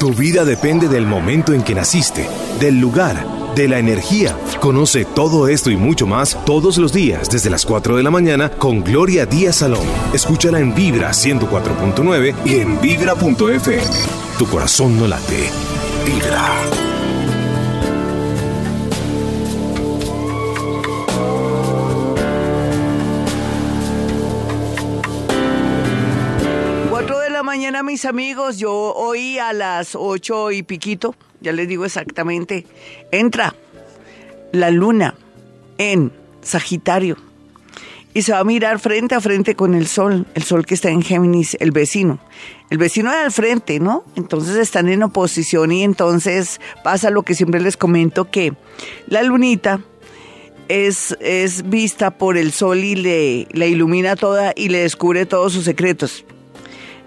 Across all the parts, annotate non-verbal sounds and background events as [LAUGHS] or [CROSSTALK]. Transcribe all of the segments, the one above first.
Tu vida depende del momento en que naciste, del lugar, de la energía. Conoce todo esto y mucho más todos los días desde las 4 de la mañana con Gloria Díaz Salón. Escúchala en Vibra 104.9 y en vibra.fm. Tu corazón no late. Vibra. Mis amigos. Yo hoy a las ocho y piquito, ya les digo exactamente, entra la luna en Sagitario y se va a mirar frente a frente con el sol, el sol que está en Géminis, el vecino. El vecino de al frente, ¿no? Entonces están en oposición y entonces pasa lo que siempre les comento, que la lunita es, es vista por el sol y le, la ilumina toda y le descubre todos sus secretos.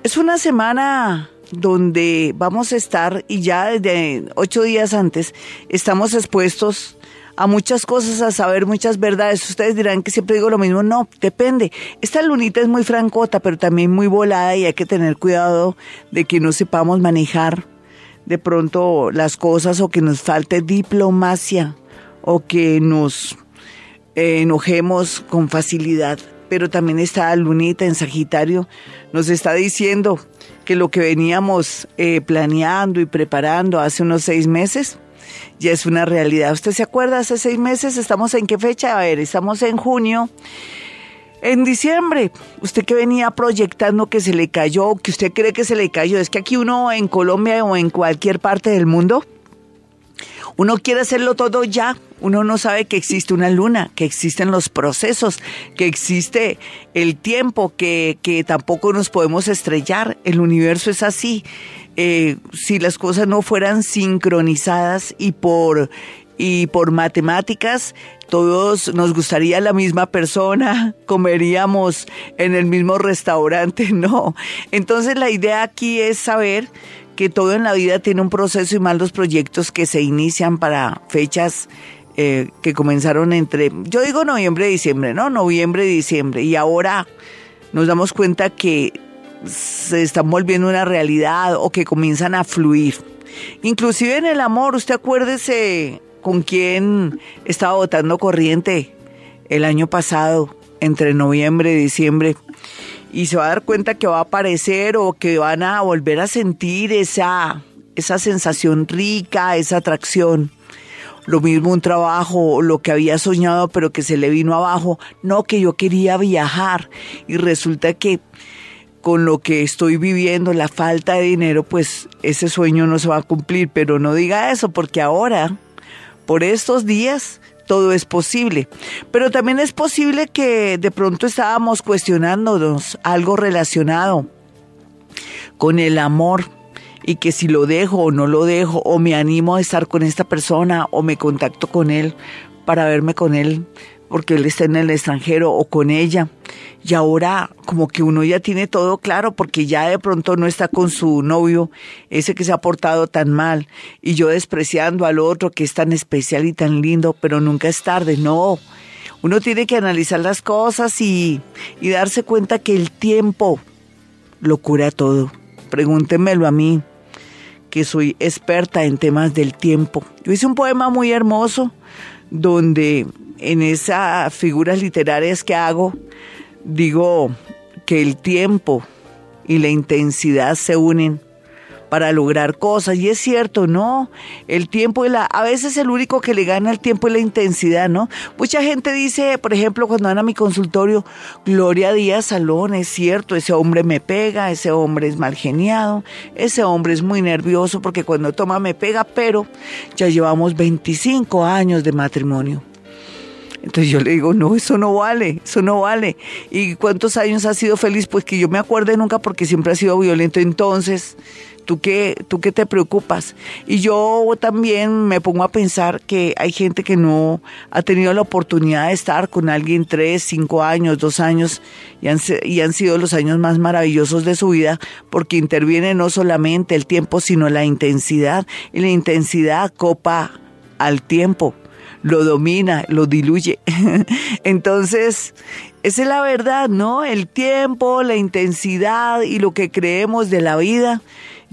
Es una semana donde vamos a estar y ya desde ocho días antes estamos expuestos a muchas cosas, a saber muchas verdades. Ustedes dirán que siempre digo lo mismo. No, depende. Esta lunita es muy francota, pero también muy volada y hay que tener cuidado de que no sepamos manejar de pronto las cosas o que nos falte diplomacia o que nos eh, enojemos con facilidad pero también está Lunita en Sagitario, nos está diciendo que lo que veníamos eh, planeando y preparando hace unos seis meses ya es una realidad. ¿Usted se acuerda? Hace seis meses, ¿estamos en qué fecha? A ver, estamos en junio. En diciembre, usted que venía proyectando que se le cayó, que usted cree que se le cayó, es que aquí uno en Colombia o en cualquier parte del mundo uno quiere hacerlo todo ya. Uno no sabe que existe una luna, que existen los procesos, que existe el tiempo, que, que tampoco nos podemos estrellar. El universo es así. Eh, si las cosas no fueran sincronizadas y por y por matemáticas todos nos gustaría la misma persona, [LAUGHS] comeríamos en el mismo restaurante, [LAUGHS] no. Entonces la idea aquí es saber que todo en la vida tiene un proceso y más los proyectos que se inician para fechas eh, que comenzaron entre, yo digo noviembre, diciembre, ¿no? Noviembre, diciembre. Y ahora nos damos cuenta que se están volviendo una realidad o que comienzan a fluir. Inclusive en el amor, usted acuérdese con quién estaba votando corriente el año pasado, entre noviembre y diciembre y se va a dar cuenta que va a aparecer o que van a volver a sentir esa, esa sensación rica, esa atracción. Lo mismo un trabajo, lo que había soñado pero que se le vino abajo. No, que yo quería viajar y resulta que con lo que estoy viviendo, la falta de dinero, pues ese sueño no se va a cumplir. Pero no diga eso porque ahora, por estos días, todo es posible. Pero también es posible que de pronto estábamos cuestionándonos algo relacionado con el amor y que si lo dejo o no lo dejo o me animo a estar con esta persona o me contacto con él para verme con él porque él está en el extranjero o con ella. Y ahora como que uno ya tiene todo claro porque ya de pronto no está con su novio, ese que se ha portado tan mal, y yo despreciando al otro que es tan especial y tan lindo, pero nunca es tarde, no. Uno tiene que analizar las cosas y, y darse cuenta que el tiempo lo cura todo. Pregúntemelo a mí, que soy experta en temas del tiempo. Yo hice un poema muy hermoso donde en esas figuras literarias que hago, digo que el tiempo y la intensidad se unen para lograr cosas. Y es cierto, ¿no? El tiempo y la... A veces el único que le gana el tiempo es la intensidad, ¿no? Mucha gente dice, por ejemplo, cuando van a mi consultorio, Gloria Díaz Salón, es cierto, ese hombre me pega, ese hombre es mal geniado, ese hombre es muy nervioso porque cuando toma me pega, pero ya llevamos 25 años de matrimonio. Entonces yo le digo, no, eso no vale, eso no vale. ¿Y cuántos años ha sido feliz? Pues que yo me acuerde nunca porque siempre ha sido violento. Entonces, ¿tú qué, ¿tú qué te preocupas? Y yo también me pongo a pensar que hay gente que no ha tenido la oportunidad de estar con alguien tres, cinco años, dos años y han, y han sido los años más maravillosos de su vida porque interviene no solamente el tiempo, sino la intensidad. Y la intensidad copa al tiempo lo domina, lo diluye. [LAUGHS] Entonces, esa es la verdad, ¿no? El tiempo, la intensidad y lo que creemos de la vida.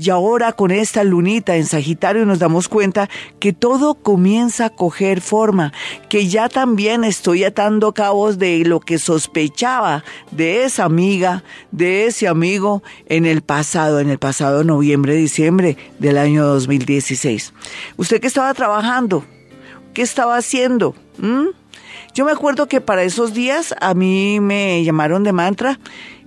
Y ahora con esta lunita en Sagitario nos damos cuenta que todo comienza a coger forma, que ya también estoy atando cabos de lo que sospechaba de esa amiga, de ese amigo en el pasado, en el pasado noviembre, diciembre del año 2016. ¿Usted qué estaba trabajando? ¿Qué estaba haciendo? ¿Mm? Yo me acuerdo que para esos días a mí me llamaron de mantra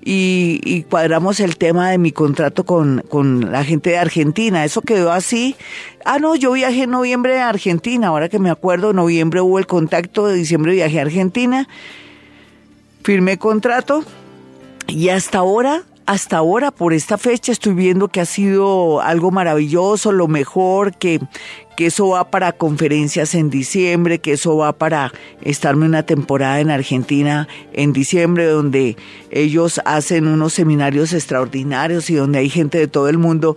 y, cuadramos el tema de mi contrato con, con, la gente de Argentina. Eso quedó así. Ah, no, yo viajé en noviembre a Argentina. Ahora que me acuerdo, en noviembre hubo el contacto, de diciembre viajé a Argentina. Firmé contrato y hasta ahora hasta ahora, por esta fecha, estoy viendo que ha sido algo maravilloso, lo mejor, que, que eso va para conferencias en diciembre, que eso va para estarme una temporada en Argentina en diciembre, donde ellos hacen unos seminarios extraordinarios y donde hay gente de todo el mundo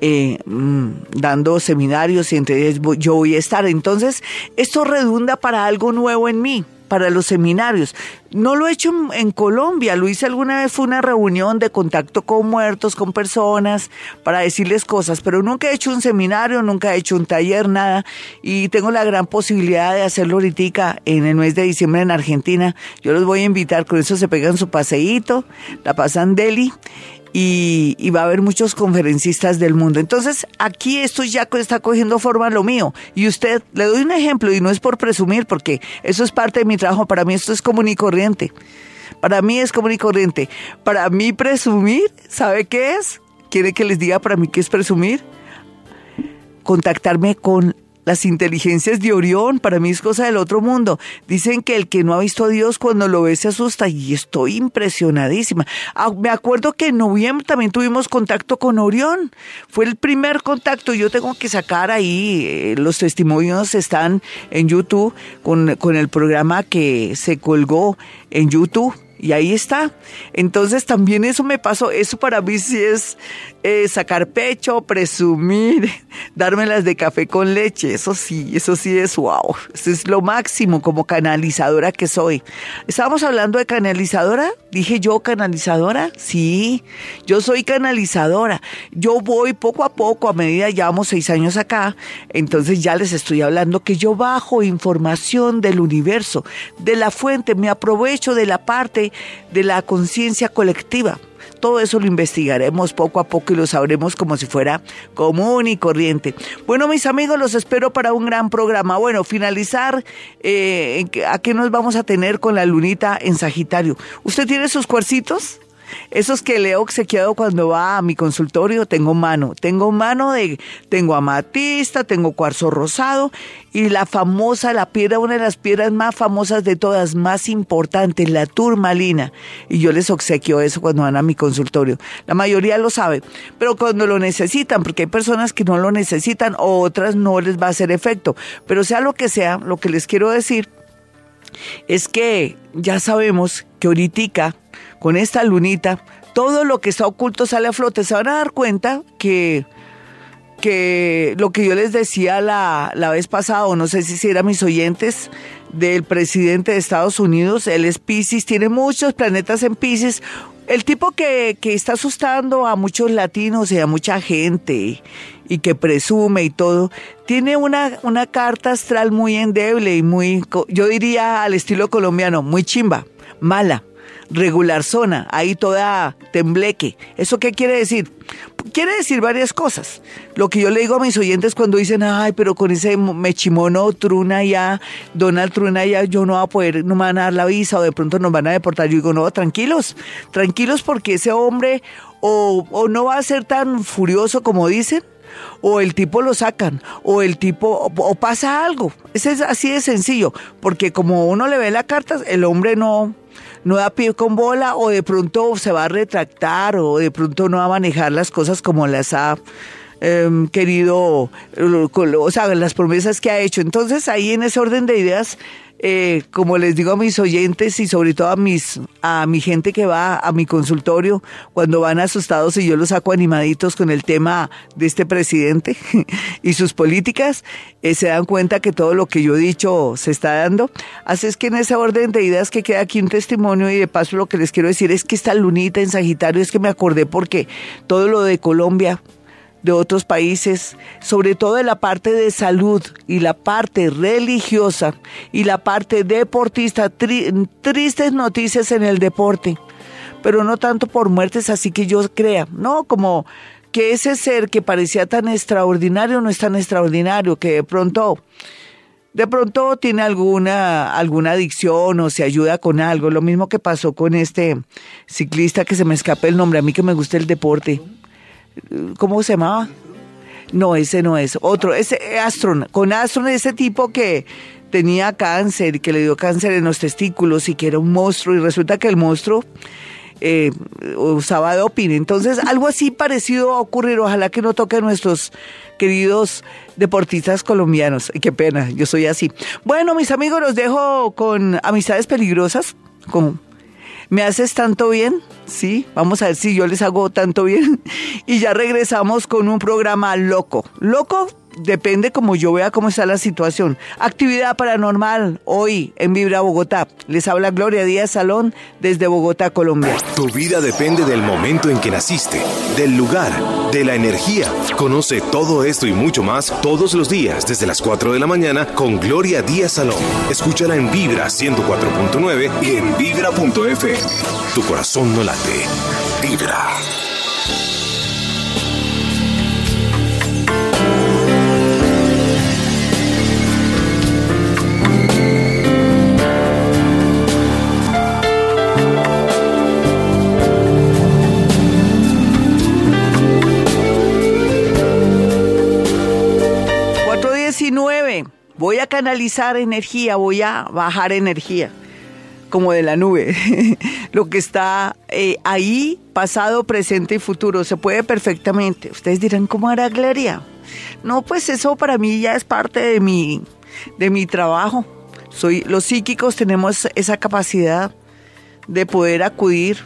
eh, mm, dando seminarios y entonces yo voy a estar. Entonces, esto redunda para algo nuevo en mí para los seminarios. No lo he hecho en, Colombia, lo hice alguna vez, fue una reunión de contacto con muertos, con personas, para decirles cosas, pero nunca he hecho un seminario, nunca he hecho un taller, nada, y tengo la gran posibilidad de hacerlo ahorita en el mes de diciembre en Argentina. Yo los voy a invitar, con eso se pegan su paseíto, la pasan deli, y, va a haber muchos conferencistas del mundo. Entonces, aquí esto ya está cogiendo forma lo mío. Y usted, le doy un ejemplo y no es por presumir, porque eso es parte de mi trabajo. Para mí esto es común y corriente. Para mí es común y corriente. Para mí presumir, ¿sabe qué es? ¿Quiere que les diga para mí qué es presumir? Contactarme con las inteligencias de Orión, para mí es cosa del otro mundo. Dicen que el que no ha visto a Dios cuando lo ve se asusta y estoy impresionadísima. Ah, me acuerdo que en noviembre también tuvimos contacto con Orión. Fue el primer contacto. Yo tengo que sacar ahí, eh, los testimonios están en YouTube con, con el programa que se colgó en YouTube y ahí está. Entonces también eso me pasó, eso para mí sí es eh, sacar pecho, presumir, [LAUGHS] dármelas de café con leche, eso sí, eso sí es wow, eso es lo máximo como canalizadora que soy. Estábamos hablando de canalizadora, dije yo canalizadora, sí, yo soy canalizadora, yo voy poco a poco, a medida llevamos seis años acá, entonces ya les estoy hablando que yo bajo información del universo, de la fuente, me aprovecho de la parte de la conciencia colectiva. Todo eso lo investigaremos poco a poco y lo sabremos como si fuera común y corriente. Bueno, mis amigos, los espero para un gran programa. Bueno, finalizar, eh, ¿a qué nos vamos a tener con la lunita en Sagitario? ¿Usted tiene sus cuercitos? Esos que le he obsequiado cuando va a mi consultorio, tengo mano. Tengo mano de, tengo amatista, tengo cuarzo rosado y la famosa, la piedra, una de las piedras más famosas de todas, más importantes, la turmalina. Y yo les obsequio eso cuando van a mi consultorio. La mayoría lo sabe, pero cuando lo necesitan, porque hay personas que no lo necesitan o otras no les va a hacer efecto. Pero sea lo que sea, lo que les quiero decir es que ya sabemos que ahorita con esta lunita, todo lo que está oculto sale a flote. Se van a dar cuenta que, que lo que yo les decía la, la vez pasada, o no sé si eran mis oyentes, del presidente de Estados Unidos, él es Pisces, tiene muchos planetas en Pisces, el tipo que, que, está asustando a muchos latinos y a mucha gente y que presume y todo, tiene una, una carta astral muy endeble y muy, yo diría al estilo colombiano, muy chimba, mala regular zona, ahí toda tembleque. ¿Eso qué quiere decir? Quiere decir varias cosas. Lo que yo le digo a mis oyentes cuando dicen, ay, pero con ese mechimono Truna ya, Donald Truna ya, yo no voy a poder, no me van a dar la visa o de pronto nos van a deportar. Yo digo, no, tranquilos, tranquilos porque ese hombre o, o no va a ser tan furioso como dicen, o el tipo lo sacan, o el tipo, o, pasa algo. Es así de sencillo, porque como uno le ve la carta, el hombre no, no da pie con bola o de pronto se va a retractar o de pronto no va a manejar las cosas como las ha em, querido, o sea, las promesas que ha hecho. Entonces ahí en ese orden de ideas eh, como les digo a mis oyentes y sobre todo a mis a mi gente que va a mi consultorio cuando van asustados y yo los saco animaditos con el tema de este presidente [LAUGHS] y sus políticas, eh, se dan cuenta que todo lo que yo he dicho se está dando. Así es que en ese orden de ideas que queda aquí un testimonio y de paso lo que les quiero decir es que esta lunita en Sagitario es que me acordé porque todo lo de Colombia de otros países, sobre todo de la parte de salud y la parte religiosa y la parte deportista. tristes noticias en el deporte, pero no tanto por muertes, así que yo crea, no como que ese ser que parecía tan extraordinario no es tan extraordinario, que de pronto de pronto tiene alguna, alguna adicción o se ayuda con algo. Lo mismo que pasó con este ciclista que se me escapa el nombre, a mí que me gusta el deporte. ¿Cómo se llamaba? No, ese no es. Otro, ese Astron. Con Astron, ese tipo que tenía cáncer que le dio cáncer en los testículos y que era un monstruo y resulta que el monstruo eh, usaba doping. Entonces, algo así parecido va a ocurrir. Ojalá que no toque a nuestros queridos deportistas colombianos. Qué pena, yo soy así. Bueno, mis amigos, los dejo con amistades peligrosas, con ¿Me haces tanto bien? Sí, vamos a ver si yo les hago tanto bien. [LAUGHS] Y ya regresamos con un programa loco. Loco depende como yo vea cómo está la situación. Actividad paranormal hoy en Vibra Bogotá. Les habla Gloria Díaz Salón desde Bogotá, Colombia. Tu vida depende del momento en que naciste, del lugar, de la energía. Conoce todo esto y mucho más todos los días desde las 4 de la mañana con Gloria Díaz Salón. Escúchala en Vibra 104.9 y en vibra.f. Tu corazón no late. Vibra. 19. Voy a canalizar energía, voy a bajar energía, como de la nube. [LAUGHS] Lo que está eh, ahí, pasado, presente y futuro, se puede perfectamente. Ustedes dirán, ¿cómo hará Gloria? No, pues eso para mí ya es parte de mi, de mi trabajo. Soy, los psíquicos tenemos esa capacidad de poder acudir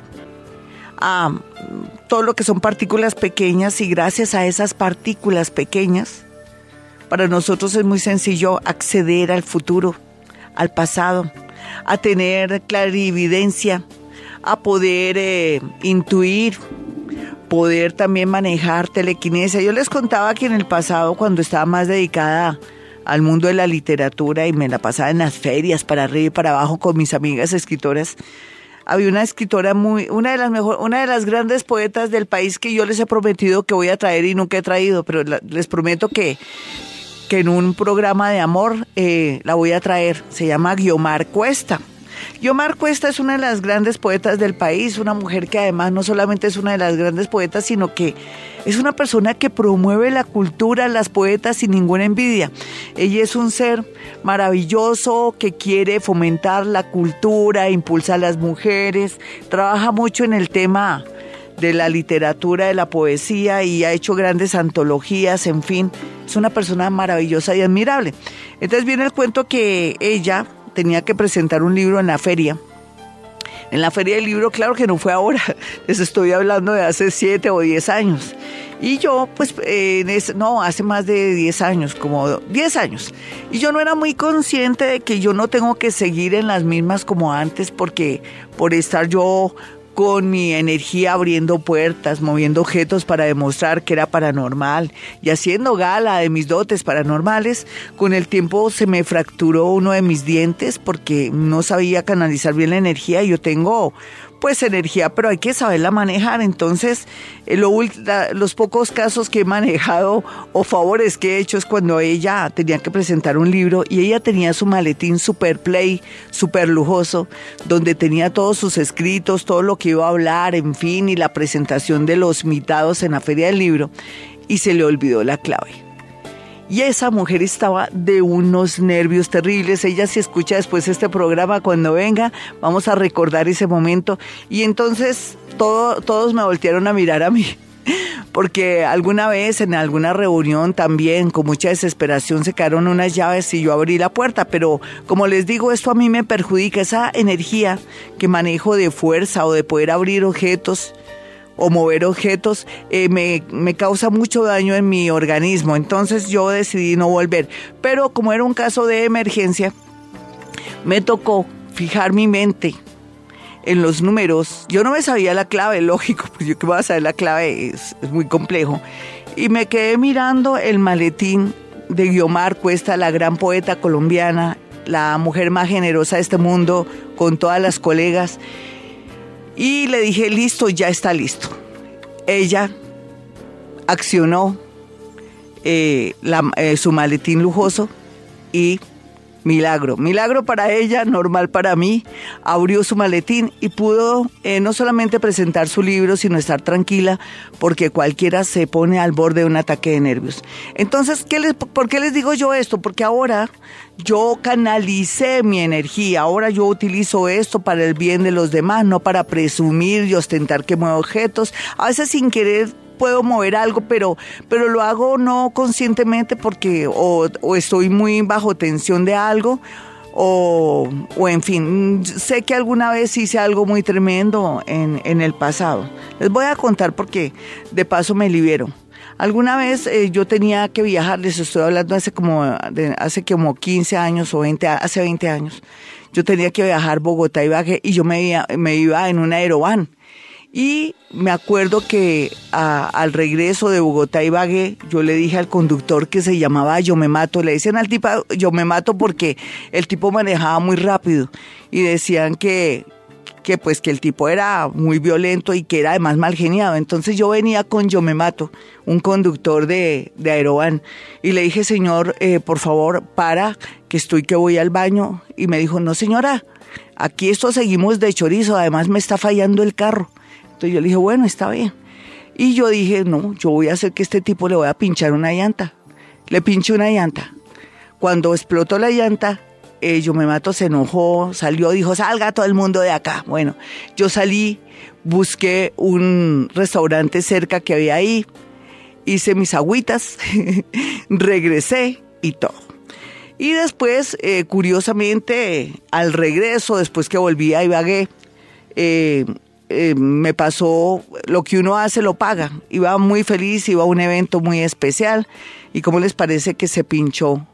a todo lo que son partículas pequeñas y gracias a esas partículas pequeñas para nosotros es muy sencillo acceder al futuro, al pasado, a tener clarividencia, a poder eh, intuir, poder también manejar telequinesia. Yo les contaba que en el pasado, cuando estaba más dedicada al mundo de la literatura y me la pasaba en las ferias para arriba y para abajo con mis amigas escritoras, había una escritora muy, una de las mejor, una de las grandes poetas del país que yo les he prometido que voy a traer y nunca he traído, pero les prometo que que en un programa de amor eh, la voy a traer. Se llama Guiomar Cuesta. Guiomar Cuesta es una de las grandes poetas del país, una mujer que además no solamente es una de las grandes poetas, sino que es una persona que promueve la cultura, las poetas sin ninguna envidia. Ella es un ser maravilloso que quiere fomentar la cultura, impulsa a las mujeres, trabaja mucho en el tema de la literatura, de la poesía y ha hecho grandes antologías, en fin, es una persona maravillosa y admirable. Entonces viene el cuento que ella tenía que presentar un libro en la feria. En la feria del libro, claro que no fue ahora, [LAUGHS] les estoy hablando de hace siete o diez años. Y yo, pues, no, hace más de diez años, como diez años. Y yo no era muy consciente de que yo no tengo que seguir en las mismas como antes, porque por estar yo con mi energía abriendo puertas, moviendo objetos para demostrar que era paranormal y haciendo gala de mis dotes paranormales, con el tiempo se me fracturó uno de mis dientes porque no sabía canalizar bien la energía. Yo tengo pues energía, pero hay que saberla manejar. Entonces, eh, los pocos casos que he manejado o favores que he hecho es cuando ella tenía que presentar un libro y ella tenía su maletín super play, super lujoso, donde tenía todos sus escritos, todo lo que iba a hablar, en fin, y la presentación de los mitados en la feria del libro, y se le olvidó la clave. Y esa mujer estaba de unos nervios terribles. Ella si escucha después este programa cuando venga, vamos a recordar ese momento. Y entonces todo, todos me voltearon a mirar a mí. [LAUGHS] Porque alguna vez en alguna reunión también con mucha desesperación se quedaron unas llaves y yo abrí la puerta. Pero como les digo, esto a mí me perjudica. Esa energía que manejo de fuerza o de poder abrir objetos o mover objetos eh, me, me, causa mucho daño en mi organismo. Entonces yo decidí no volver. Pero como era un caso de emergencia, me tocó fijar mi mente en los números. Yo no me sabía la clave, [LAUGHS] lógico, pues yo que voy a saber la clave, es, muy complejo. y me quedé mirando el maletín de Guiomar Cuesta, la gran poeta colombiana, la mujer más generosa de este mundo, con todas las colegas. Y le dije, listo, ya está listo. Ella accionó eh, eh, su maletín lujoso y Milagro, milagro para ella, normal para mí. Abrió su maletín y pudo eh, no solamente presentar su libro, sino estar tranquila, porque cualquiera se pone al borde de un ataque de nervios. Entonces, ¿qué les, ¿por qué les digo yo esto? Porque ahora yo canalicé mi energía, ahora yo utilizo esto para el bien de los demás, no para presumir y ostentar que muevo objetos, a veces sin querer puedo mover algo, pero, pero lo hago no conscientemente porque o, estoy muy bajo tensión de algo. O, o, en fin, sé que alguna vez hice algo muy tremendo en, en, el pasado. Les voy a contar porque de paso me libero. Alguna vez eh, yo tenía que viajar, les estoy hablando hace como, de, hace como 15 años o 20, hace 20 años. Yo tenía que viajar Bogotá y Baje y yo me, me iba en un aeroban y me acuerdo que al regreso de Bogotá y Bagué, yo le dije al conductor que se llamaba Yo me mato. Le decían al tipo Yo me mato porque el tipo manejaba muy rápido. Y decían que, que pues que el tipo era muy violento y que era además mal geniado. Entonces yo venía con Yo me mato, un conductor de, de Aeroban. Y le dije, señor, eh, por favor, para, que estoy que voy al baño. Y me dijo, no señora, aquí esto seguimos de chorizo, además me está fallando el carro. Entonces yo le dije, bueno, está bien. Y yo dije, no, yo voy a hacer que este tipo le voy a pinchar una llanta. Le pinché una llanta. Cuando explotó la llanta, eh, yo me mato, se enojó, salió, dijo, salga todo el mundo de acá. Bueno, yo salí, busqué un restaurante cerca que había ahí, hice mis agüitas, [LAUGHS] regresé y todo. Y después, eh, curiosamente, al regreso, después que volví a Ibagué, eh, eh, me pasó lo que uno hace lo paga. Iba muy feliz, iba a un evento muy especial y cómo les parece que se pinchó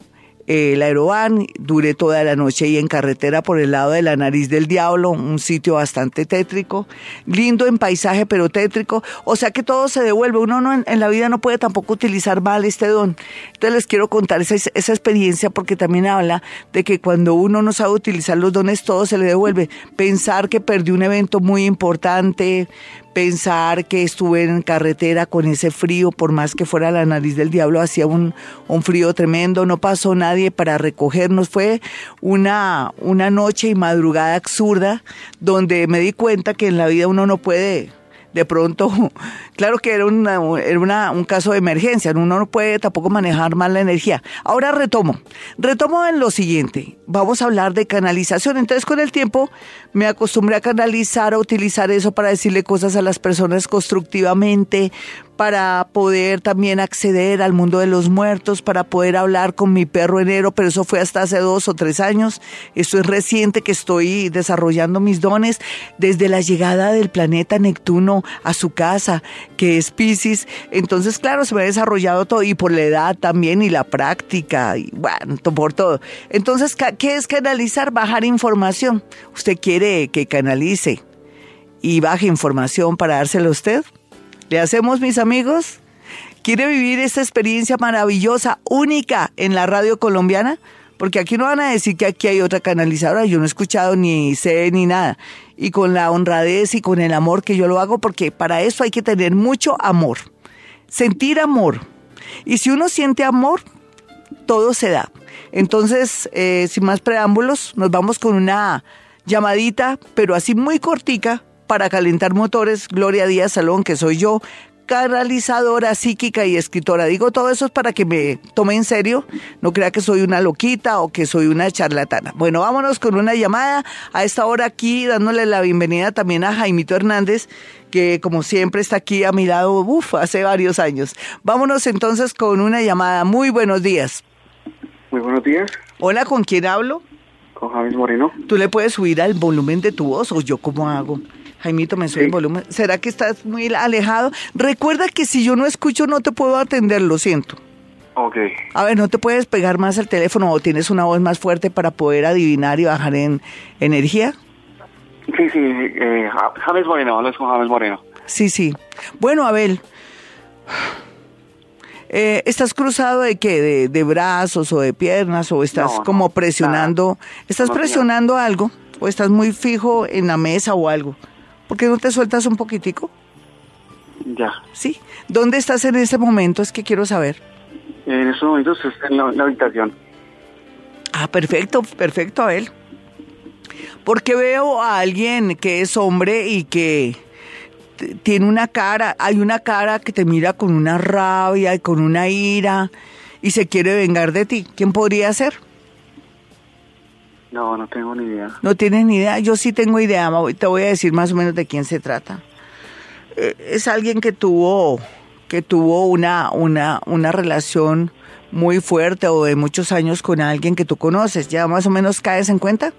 el aeroban, duré toda la noche ahí en carretera por el lado de la nariz del diablo, un sitio bastante tétrico, lindo en paisaje pero tétrico, o sea que todo se devuelve, uno no, en, la vida no puede tampoco utilizar mal este don. Entonces les quiero contar esa, esa experiencia porque también habla de que cuando uno no sabe utilizar los dones todo se le devuelve. Pensar que perdió un evento muy importante, pensar que estuve en carretera con ese frío, por más que fuera la nariz del diablo, hacía un, un frío tremendo, no pasó nadie para recogernos, fue una, una noche y madrugada absurda donde me di cuenta que en la vida uno no puede de pronto, [LAUGHS] claro que era, una, era un caso de emergencia, uno no puede tampoco manejar mal la energía. Ahora retomo, retomo en lo siguiente, vamos a hablar de canalización, entonces con el tiempo me acostumbré a canalizar, a utilizar eso para decirle cosas a las personas constructivamente, para poder también acceder al mundo de los muertos, para poder hablar con mi perro enero, pero eso fue hasta hace dos o tres años. Esto es reciente que estoy desarrollando mis dones desde la llegada del planeta Neptuno a su casa, que es Pisces. Entonces, claro, se me ha desarrollado todo y por la edad también y la práctica y bueno, por todo. Entonces, ¿qué es canalizar? Bajar información. ¿Usted quiere que canalice y baje información para dárselo a usted? ¿Le hacemos, mis amigos? ¿Quiere vivir esta experiencia maravillosa, única en la radio colombiana? Porque aquí no van a decir que aquí hay otra canalizadora, yo no he escuchado ni sé ni nada. Y con la honradez y con el amor que yo lo hago, porque para eso hay que tener mucho amor, sentir amor. Y si uno siente amor, todo se da. Entonces, eh, sin más preámbulos, nos vamos con una llamadita, pero así muy cortica, para calentar motores, Gloria Díaz Salón, que soy yo, canalizadora psíquica y escritora. Digo todo eso es para que me tome en serio, no crea que soy una loquita o que soy una charlatana. Bueno, vámonos con una llamada a esta hora aquí, dándole la bienvenida también a Jaimito Hernández, que como siempre está aquí a mi lado, uff, hace varios años. Vámonos entonces con una llamada. Muy buenos días. Muy buenos días. Hola, ¿con quién hablo? Con James Moreno. ¿Tú le puedes subir al volumen de tu voz o yo cómo hago? Jaimito, me sube el volumen. ¿Será que estás muy alejado? Recuerda que si yo no escucho no te puedo atender, lo siento. Ok. A ver, ¿no te puedes pegar más al teléfono o tienes una voz más fuerte para poder adivinar y bajar en energía? Sí, sí, eh, James Moreno, hablas con James Moreno. Sí, sí. Bueno, Abel, Eh, ¿Estás cruzado de qué? ¿De, de brazos o de piernas? ¿O estás No, no, como presionando? ¿Estás No, presionando algo? ¿O estás muy fijo en la mesa o algo? ¿Por qué no te sueltas un poquitico? Ya. Sí. ¿Dónde estás en este momento? Es que quiero saber. En estos momentos está en la, en la habitación. Ah, perfecto, perfecto, Abel. Porque veo a alguien que es hombre y que tiene una cara, hay una cara que te mira con una rabia y con una ira y se quiere vengar de ti. ¿Quién podría ser? No, no tengo ni idea. No tienes ni idea. Yo sí tengo idea. Te voy a decir más o menos de quién se trata. Eh, es alguien que tuvo que tuvo una una una relación muy fuerte o de muchos años con alguien que tú conoces. ¿Ya más o menos caes en cuenta?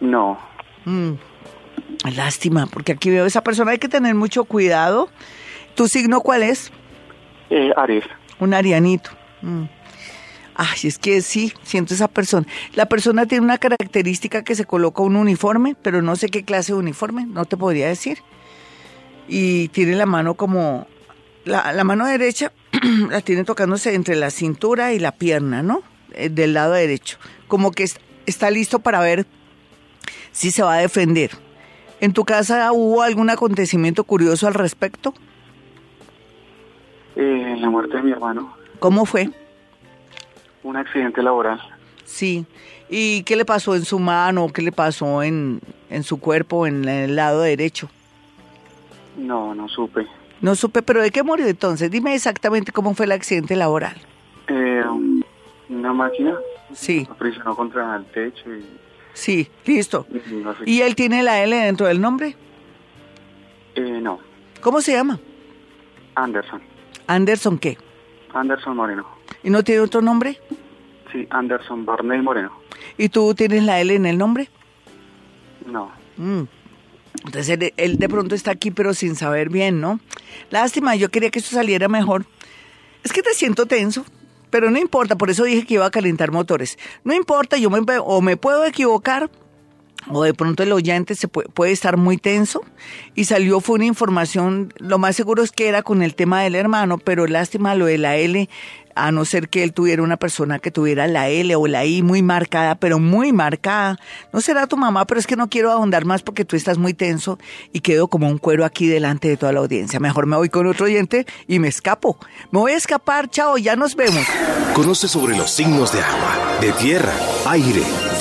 No. Mm, lástima, porque aquí veo esa persona. Hay que tener mucho cuidado. ¿Tu signo cuál es? Eh, Aries. Un arianito. Mm. Ay, es que sí, siento esa persona. La persona tiene una característica que se coloca un uniforme, pero no sé qué clase de uniforme, no te podría decir. Y tiene la mano como... La, la mano derecha [CLEARS THROAT] la tiene tocándose entre la cintura y la pierna, ¿no? Eh, del lado derecho. Como que es- está listo para ver si se va a defender. ¿En tu casa hubo algún acontecimiento curioso al respecto? Eh, la muerte de mi hermano. ¿Cómo fue? Un accidente laboral. Sí. ¿Y qué le pasó en su mano? ¿Qué le pasó en, en su cuerpo, en el lado derecho? No, no supe. No supe, pero ¿de qué murió entonces? Dime exactamente cómo fue el accidente laboral. Eh, una máquina Sí, lo presionó contra el techo y, sí, listo. y no sé. ¿Y él tiene la L dentro del nombre? Eh, no. ¿Cómo se llama? Anderson. Anderson qué? Anderson Moreno. ¿Y no tiene otro nombre? Sí, Anderson Barney Moreno. ¿Y tú tienes la L en el nombre? No. Mm. Entonces él, él de pronto está aquí pero sin saber bien, ¿no? Lástima, yo quería que esto saliera mejor. Es que te siento tenso, pero no importa, por eso dije que iba a calentar motores. No importa, yo me, o me puedo equivocar o de pronto el oyente se puede, puede estar muy tenso y salió fue una información, lo más seguro es que era con el tema del hermano, pero lástima lo de la L, a no ser que él tuviera una persona que tuviera la L o la I muy marcada, pero muy marcada. No será tu mamá, pero es que no quiero ahondar más porque tú estás muy tenso y quedo como un cuero aquí delante de toda la audiencia. Mejor me voy con otro oyente y me escapo. Me voy a escapar, chao, ya nos vemos. Conoce sobre los signos de agua, de tierra, aire,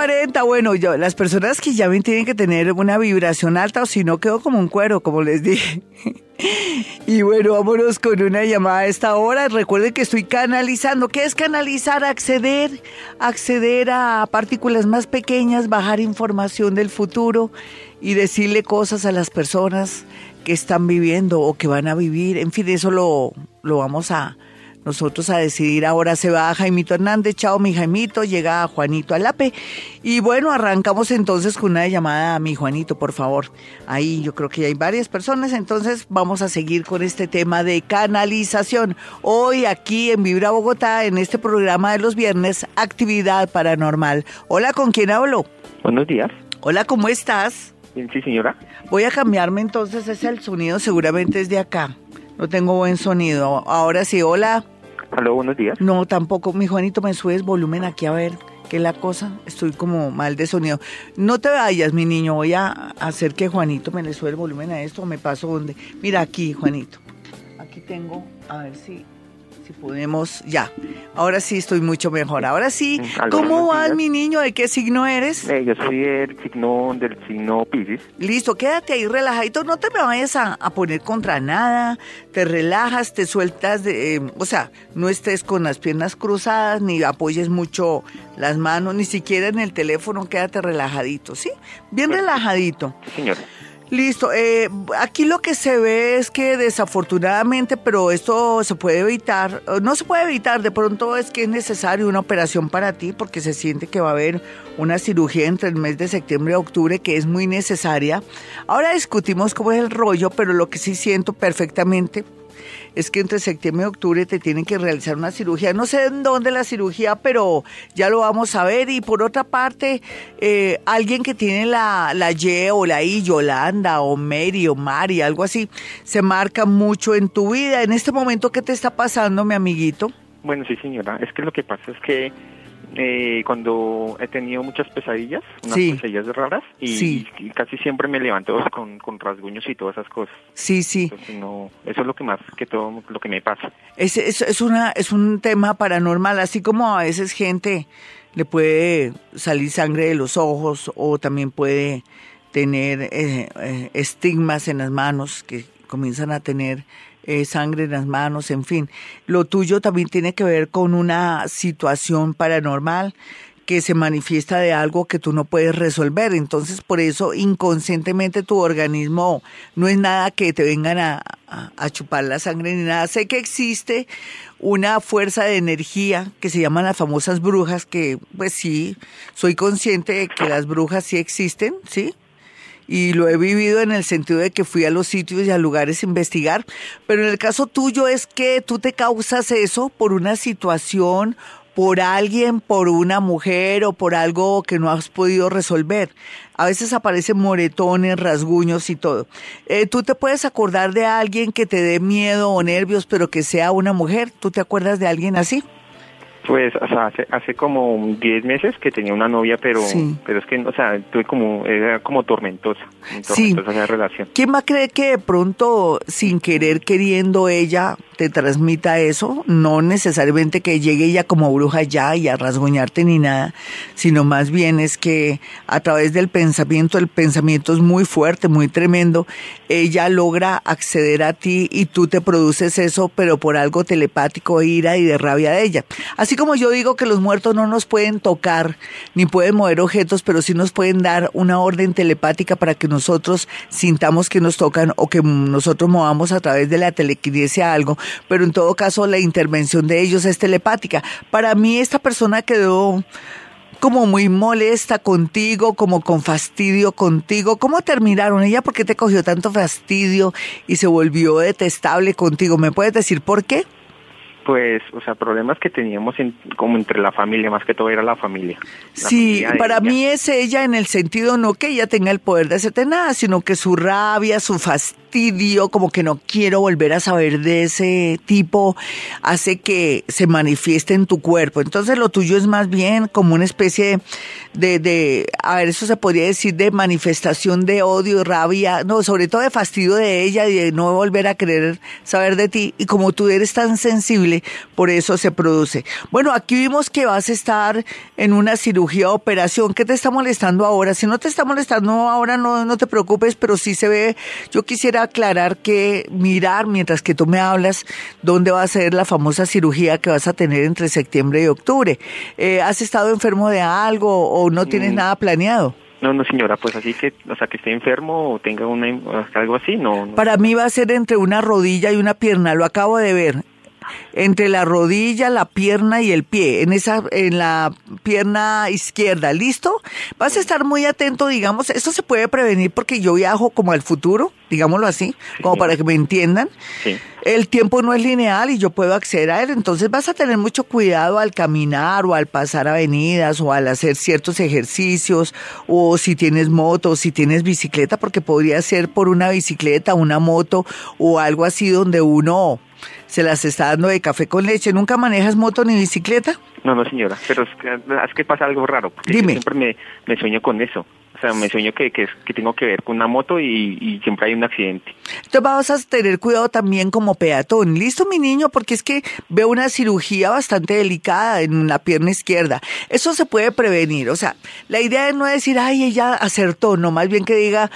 Cuarenta, bueno, yo, las personas que llamen tienen que tener una vibración alta o si no quedo como un cuero, como les dije. [LAUGHS] y bueno, vámonos con una llamada a esta hora. Recuerden que estoy canalizando. ¿Qué es canalizar? Acceder, acceder a partículas más pequeñas, bajar información del futuro y decirle cosas a las personas que están viviendo o que van a vivir. En fin, eso lo, lo vamos a nosotros a decidir. Ahora se va Jaimito Hernández, chao mi Jaimito, llega Juanito Alape. Y bueno, arrancamos entonces con una llamada a mi Juanito, por favor. Ahí yo creo que hay varias personas, entonces vamos a seguir con este tema de canalización. Hoy aquí en Vibra Bogotá, en este programa de los viernes, actividad paranormal. Hola, ¿con quién hablo? Buenos días. Hola, ¿cómo estás? Sí, señora. Voy a cambiarme entonces, es el sonido, seguramente es de acá. No tengo buen sonido. Ahora sí, hola. Aló, buenos días. No, tampoco. Mi Juanito, me subes volumen aquí a ver qué es la cosa. Estoy como mal de sonido. No te vayas, mi niño. Voy a hacer que Juanito me le sube el volumen a esto. Me paso donde. Mira aquí, Juanito. Aquí tengo, a ver si, si podemos. Ya. Ahora sí estoy mucho mejor. Ahora sí. Aló, ¿Cómo vas, mi niño? ¿De qué signo eres? Eh, yo soy el signo del signo Pisces. Listo, quédate ahí relajadito, no te me vayas a, a poner contra nada, te relajas, te sueltas, de, eh, o sea, no estés con las piernas cruzadas, ni apoyes mucho las manos, ni siquiera en el teléfono, quédate relajadito, ¿sí? Bien relajadito. Sí, señora. Listo. Eh, aquí lo que se ve es que desafortunadamente, pero esto se puede evitar, no se puede evitar, de pronto es que es necesario una operación para ti porque se siente que va a haber una cirugía entre el mes de septiembre y octubre que es muy necesaria. Ahora discutimos cómo es el rollo, pero lo que sí siento perfectamente es que entre septiembre y octubre te tienen que realizar una cirugía. No sé en dónde la cirugía, pero ya lo vamos a ver. Y por otra parte, eh, alguien que tiene la, la Y o la I, Yolanda o Mary o Mari, algo así, se marca mucho en tu vida. En este momento, ¿qué te está pasando, mi amiguito? Bueno, sí, señora. Es que lo que pasa es que eh, cuando he tenido muchas pesadillas, unas Sí. pesadillas raras, y, Sí. y casi siempre me levanto [LAUGHS] con, con rasguños y todas esas cosas. Sí, sí. Entonces, no, eso es lo que más que todo lo que me pasa. Es, es, es, una, es un tema paranormal, así como a veces gente le puede salir sangre de los ojos o también puede tener eh, eh, estigmas en las manos que comienzan a tener eh, sangre en las manos, en fin. Lo tuyo también tiene que ver con una situación paranormal que se manifiesta de algo que tú no puedes resolver. Entonces, por eso inconscientemente tu organismo no es nada que te vengan a, a- a chupar la sangre ni nada. Sé que existe una fuerza de energía que se llaman las famosas brujas, que pues sí, soy consciente de que las brujas sí existen, ¿sí? Y lo he vivido en el sentido de que fui a los sitios y a lugares a investigar, pero en el caso tuyo es que tú te causas eso por una situación, por alguien, por una mujer o por algo que no has podido resolver. A veces aparecen moretones, rasguños y todo. Eh, ¿Tú te puedes acordar de alguien que te dé miedo o nervios, pero que sea una mujer? ¿Tú te acuerdas de alguien así? Pues, o sea, hace, hace como 10 meses que tenía una novia, pero Sí. pero es que, o sea, tuve como, era como tormentosa, Sí. tormentosa esa relación. ¿Quién va a creer que de pronto, sin querer, queriendo ella, te transmita eso? No necesariamente que llegue ella como bruja ya y a rasguñarte ni nada, sino más bien es que a través del pensamiento, el pensamiento es muy fuerte, muy tremendo, ella logra acceder a ti y tú te produces eso, pero por algo telepático, ira y de rabia de ella. Así como yo digo que los muertos no nos pueden tocar ni pueden mover objetos, pero sí nos pueden dar una orden telepática para que nosotros sintamos que nos tocan o que nosotros movamos a través de la telequinesia algo, pero en todo caso la intervención de ellos es telepática. Para mí esta persona quedó como muy molesta contigo, como con fastidio contigo. ¿Cómo terminaron? ¿Ella por qué te cogió tanto fastidio y se volvió detestable contigo? ¿Me puedes decir por qué? Pues, o sea, problemas que teníamos en, como entre la familia, más que todo era la familia. La Sí, familia para mí es ella en el sentido no que ella tenga el poder de hacerte nada, sino que su rabia, su fastidio, como que no quiero volver a saber de ese tipo, hace que se manifieste en tu cuerpo. Entonces lo tuyo es más bien como una especie de, de a ver, eso se podría decir de manifestación de odio, rabia, no, sobre todo de fastidio de ella y de no volver a querer saber de ti. Y como tú eres tan sensible, por eso se produce. Bueno, aquí vimos que vas a estar en una cirugía operación. ¿Qué te está molestando ahora? Si no te está molestando ahora, no, no te preocupes, pero sí se ve. Yo quisiera aclarar que mirar mientras que tú me hablas dónde va a ser la famosa cirugía que vas a tener entre septiembre y octubre. Eh, ¿Has estado enfermo de algo o no tienes Mm. nada planeado? No, no, señora, pues así que, o sea, que esté enfermo o tenga una, algo así, no. no. Para mí va a ser entre una rodilla y una pierna, lo acabo de ver. Entre la rodilla, la pierna y el pie, en esa, en la pierna izquierda, ¿listo? Vas a estar muy atento, digamos, esto se puede prevenir porque yo viajo como al futuro, digámoslo así, como para que me entiendan. Sí. El tiempo no es lineal y yo puedo acceder a él, entonces vas a tener mucho cuidado al caminar o al pasar avenidas o al hacer ciertos ejercicios o si tienes moto o si tienes bicicleta, porque podría ser por una bicicleta, una moto o algo así donde uno se las está dando de café con leche. ¿Nunca manejas moto ni bicicleta? No, no, señora, pero es que, es que pasa algo raro. porque Dime. yo siempre me, me sueño con eso. O sea, me sueño que, que, que tengo que ver con una moto y, y siempre hay un accidente. Entonces vas a tener cuidado también como peatón. ¿Listo, mi niño? Porque es que veo una cirugía bastante delicada en la pierna izquierda. Eso se puede prevenir. O sea, la idea es no decir, ay, ella acertó, no, más bien que diga,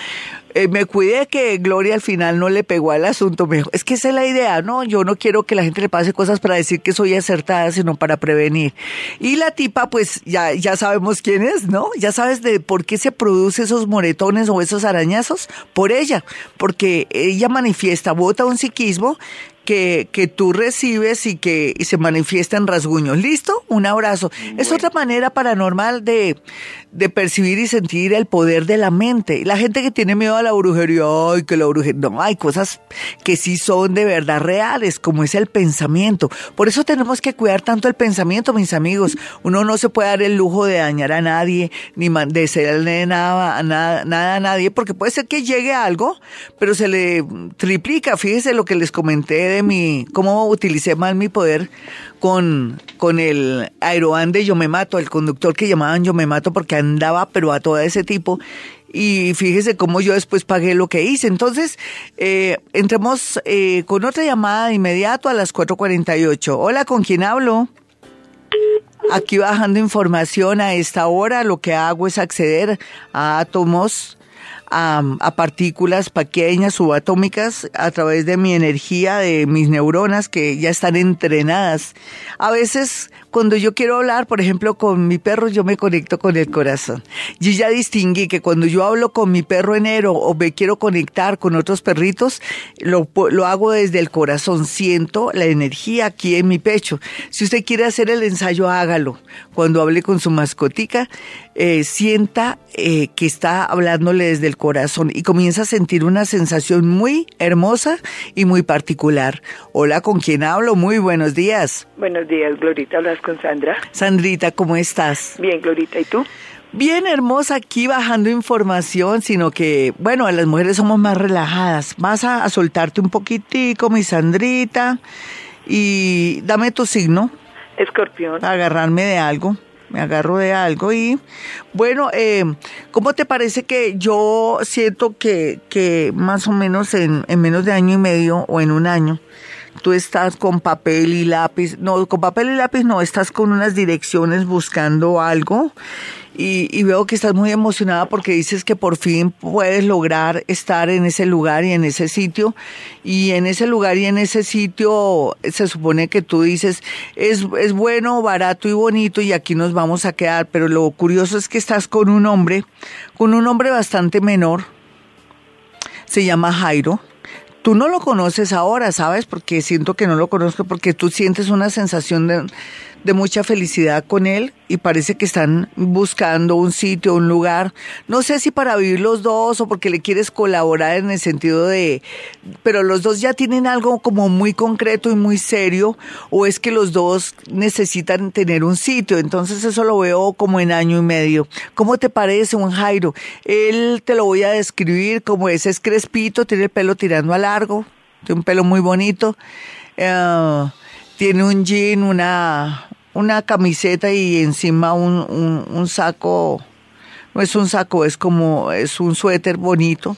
eh, me cuide que Gloria al final no le pegó al asunto. Me dijo, es que esa es la idea, ¿no? Yo no quiero que la gente le pase cosas para decir que soy acertada, sino para prevenir. Y la tipa, pues ya, ya sabemos quién es, ¿no? Ya sabes de por qué se produce esos moretones o esos arañazos. Por ella, porque ella manifiesta, vota un psiquismo que, que tú recibes y que y se manifiesta en rasguños. ¿Listo? Un abrazo. Es otra manera paranormal de, de percibir y sentir el poder de la mente. La gente que tiene miedo a la brujería, ay, que la brujería, no, hay cosas que sí son de verdad reales, como es el pensamiento. Por eso tenemos que cuidar tanto el pensamiento, mis amigos. Uno no se puede dar el lujo de dañar a nadie, ni de serle nada, nada, nada a nadie, porque puede ser que llegue algo, pero se le triplica. Fíjese lo que les comenté mi, cómo utilicé mal mi poder con, con el aeroán de Yo Me Mato, el conductor que llamaban Yo Me Mato porque andaba pero a todo ese tipo. Y fíjese cómo yo después pagué lo que hice. Entonces, eh, entremos eh, con otra llamada de inmediato a las 4.48. Hola, ¿con quién hablo? Aquí bajando información a esta hora, lo que hago es acceder a átomos a, partículas pequeñas subatómicas a través de mi energía, de mis neuronas que ya están entrenadas. A veces cuando yo quiero hablar, por ejemplo, con mi perro, yo me conecto con el corazón. Yo ya distinguí que cuando yo hablo con mi perro enero o me quiero conectar con otros perritos, lo, lo hago desde el corazón. Siento la energía aquí en mi pecho. Si usted quiere hacer el ensayo, hágalo. Cuando hable con su mascotica, eh, sienta eh, que está hablándole desde el corazón y comienza a sentir una sensación muy hermosa y muy particular. Hola, ¿con quién hablo? Muy buenos días. Buenos días, Glorita. Hablas con Sandra. Sandrita, ¿cómo estás? Bien, Glorita. ¿Y tú? Bien hermosa aquí bajando información, sino que, bueno, las mujeres somos más relajadas. Vas a, soltarte un poquitico, mi Sandrita, y dame tu signo. Escorpión. Agarrarme de algo me agarro de algo y bueno, eh, ¿cómo te parece que yo siento que, que más o menos en, en menos de año y medio o en un año tú estás con papel y lápiz, no, con papel y lápiz no, estás con unas direcciones buscando algo y, veo que estás muy emocionada porque dices que por fin puedes lograr estar en ese lugar y en ese sitio. Y en ese lugar y en ese sitio se supone que tú dices, es, es bueno, barato y bonito y aquí nos vamos a quedar. Pero lo curioso es que estás con un hombre, con un hombre bastante menor, se llama Jairo Tú no lo conoces ahora, ¿sabes? Porque siento que no lo conozco, porque tú sientes una sensación de, de mucha felicidad con él y parece que están buscando un sitio, un lugar. No sé si para vivir los dos o porque le quieres colaborar en el sentido de, pero los dos ya tienen algo como muy concreto y muy serio o es que los dos necesitan tener un sitio. Entonces eso lo veo como en año y medio. ¿Cómo te parece un Jairo? Él te lo voy a describir como ese es crespito, tiene el pelo tirando a largo, tiene un pelo muy bonito. Eh, tiene un jean, una, una camiseta y encima un, un, saco, no es un saco, es como, es un suéter bonito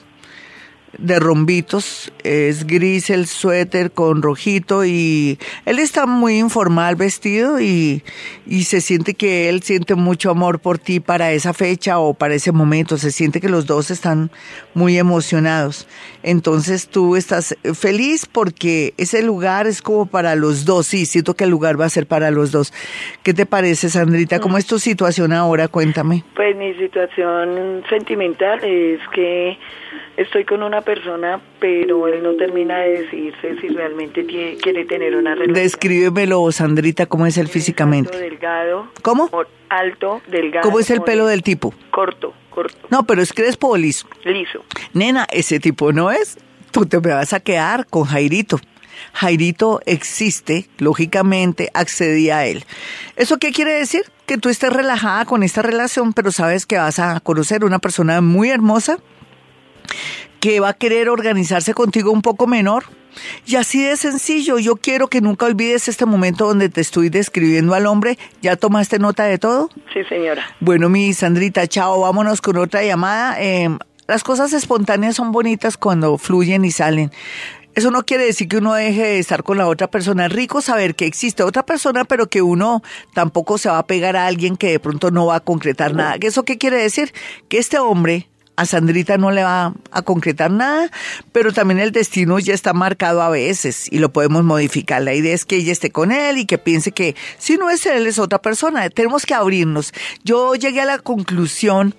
de rombitos, es gris el suéter con rojito y él está muy informal vestido y, y, se siente que él siente mucho amor por ti para esa fecha o para ese momento, se siente que los dos están muy emocionados. Entonces tú estás feliz porque ese lugar es como para los dos, sí, siento que el lugar va a ser para los dos. ¿Qué te parece, Sandrita? ¿Cómo es tu situación ahora? Cuéntame. Pues mi situación sentimental es que estoy con una persona, pero él no termina de decirse si realmente quiere tener una relación. Descríbemelo, Sandrita, ¿cómo es él físicamente? Alto, delgado. ¿Cómo? Alto, delgado. ¿Cómo es el pelo del tipo? Corto, corto. No, pero es crespo o liso. Liso. Nena, ese tipo no es. Tú te me vas a quedar con Jairito. Jairito existe, lógicamente accedí a él. ¿Eso qué quiere decir? Que tú estés relajada con esta relación, pero sabes que vas a conocer una persona muy hermosa, que va a querer organizarse contigo un poco menor. Y así de sencillo, yo quiero que nunca olvides este momento donde te estoy describiendo al hombre. ¿Ya tomaste nota de todo? Sí, señora. Bueno, mi Sandrita, chao, vámonos con otra llamada. Em, las cosas espontáneas son bonitas cuando fluyen y salen. Eso no quiere decir que uno deje de estar con la otra persona. Es rico saber que existe otra persona, pero que uno tampoco se va a pegar a alguien que de pronto no va a concretar nada. ¿Eso qué quiere decir? Que este hombre a Sandrita no le va a concretar nada, pero también el destino ya está marcado a veces y lo podemos modificar. La idea es que ella esté con él y que piense que si no es él es otra persona. Tenemos que abrirnos. Yo llegué a la conclusión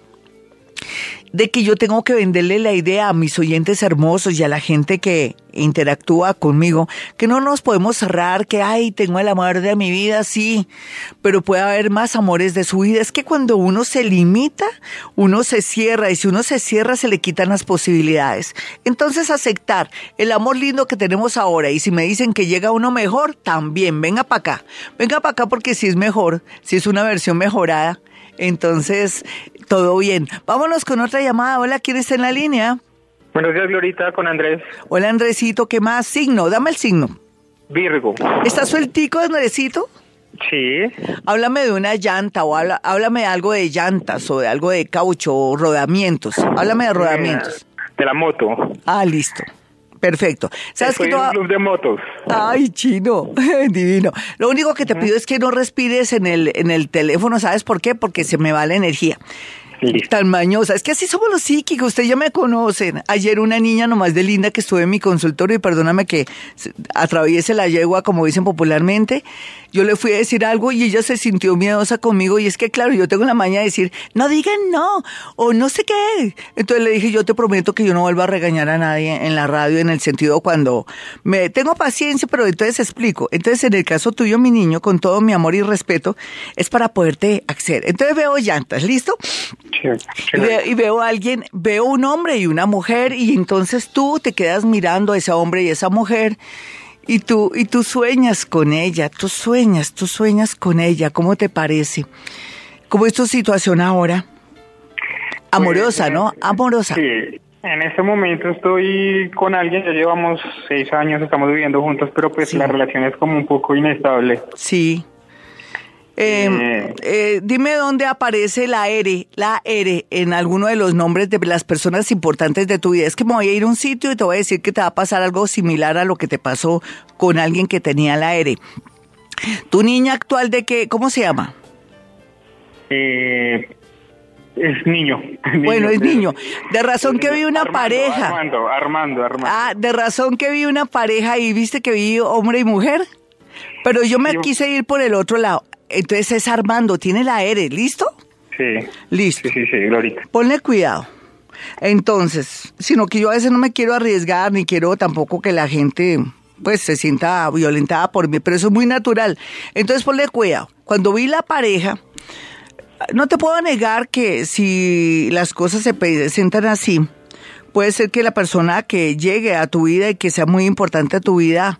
de que yo tengo que venderle la idea a mis oyentes hermosos y a la gente que interactúa conmigo, que no nos podemos cerrar, que, ay, tengo el amor de mi vida, sí, pero puede haber más amores de su vida. Es que cuando uno se limita, uno se cierra y si uno se cierra se le quitan las posibilidades. Entonces aceptar el amor lindo que tenemos ahora y si me dicen que llega uno mejor, también, venga para acá, venga para acá porque si es mejor, si es una versión mejorada, entonces todo bien. Vámonos con otra llamada. Hola, ¿quién está en la línea? Buenos días, Glorita, con Andrés. Hola, Andresito, ¿qué más? Signo, dame el signo. Virgo. ¿Está sueltico, Andresito? Sí. Háblame de una llanta o habla- háblame de algo de llantas o de algo de caucho o rodamientos. Háblame de rodamientos. De la moto. Ah, listo. Perfecto. ¿Sabes Estoy qué? en Te un club de motos. Ay, chino, [LAUGHS] divino. Lo único que te pido es que no respires en el, en el teléfono, ¿sabes por qué? Porque se me va la energía. Tan mañosa. Es que así somos los psíquicos, ustedes ya me conocen. Ayer una niña nomás de linda que estuve en mi consultorio y perdóname que se- atraviese la yegua, como dicen popularmente. Yo le fui a decir algo y ella se sintió miedosa conmigo y es que claro, yo tengo la maña de decir, no digan no o no sé qué. Entonces le dije, yo te prometo que yo no vuelvo a regañar a nadie en la radio en el sentido cuando me tengo paciencia, pero entonces explico. Entonces en el caso tuyo, mi niño, con todo mi amor y respeto, es para poderte acceder. Entonces veo llantas, ¿listo? Sí, sí, Y, ve- y veo a alguien, veo un hombre y una mujer y entonces tú te quedas mirando a ese hombre y esa mujer y tú y tú sueñas con ella, tú sueñas, tú sueñas con ella, ¿cómo te parece? ¿Cómo es tu situación ahora? Amorosa, Pues, ¿no? Amorosa. Sí. En este momento estoy con alguien, ya llevamos seis años, estamos viviendo juntos, pero pues Sí. la relación es como un poco inestable. Sí. Eh, Eh. dime dónde aparece la R, la R en alguno de los nombres de las personas importantes de tu vida. Es que me voy a ir a un sitio y te voy a decir que te va a pasar algo similar a lo que te pasó con alguien que tenía la R. ¿Tu niña actual de qué? ¿Cómo se llama? Eh, es niño. [LAUGHS] Bueno, es niño. De razón que vi una Armando, pareja. Armando, Armando, Armando. Ah, de razón que vi una pareja y viste que vi hombre y mujer. Pero yo me quise ir por el otro lado. Entonces es Armando, tiene la R, ¿listo? Sí. Listo. Sí, sí, sí, Glorita. Ponle cuidado. Entonces, sino que yo a veces no me quiero arriesgar ni quiero tampoco que la gente pues se sienta violentada por mí, pero eso es muy natural. Entonces ponle cuidado. Cuando vi la pareja, no te puedo negar que si las cosas se presentan así, puede ser que la persona que llegue a tu vida y que sea muy importante a tu vida,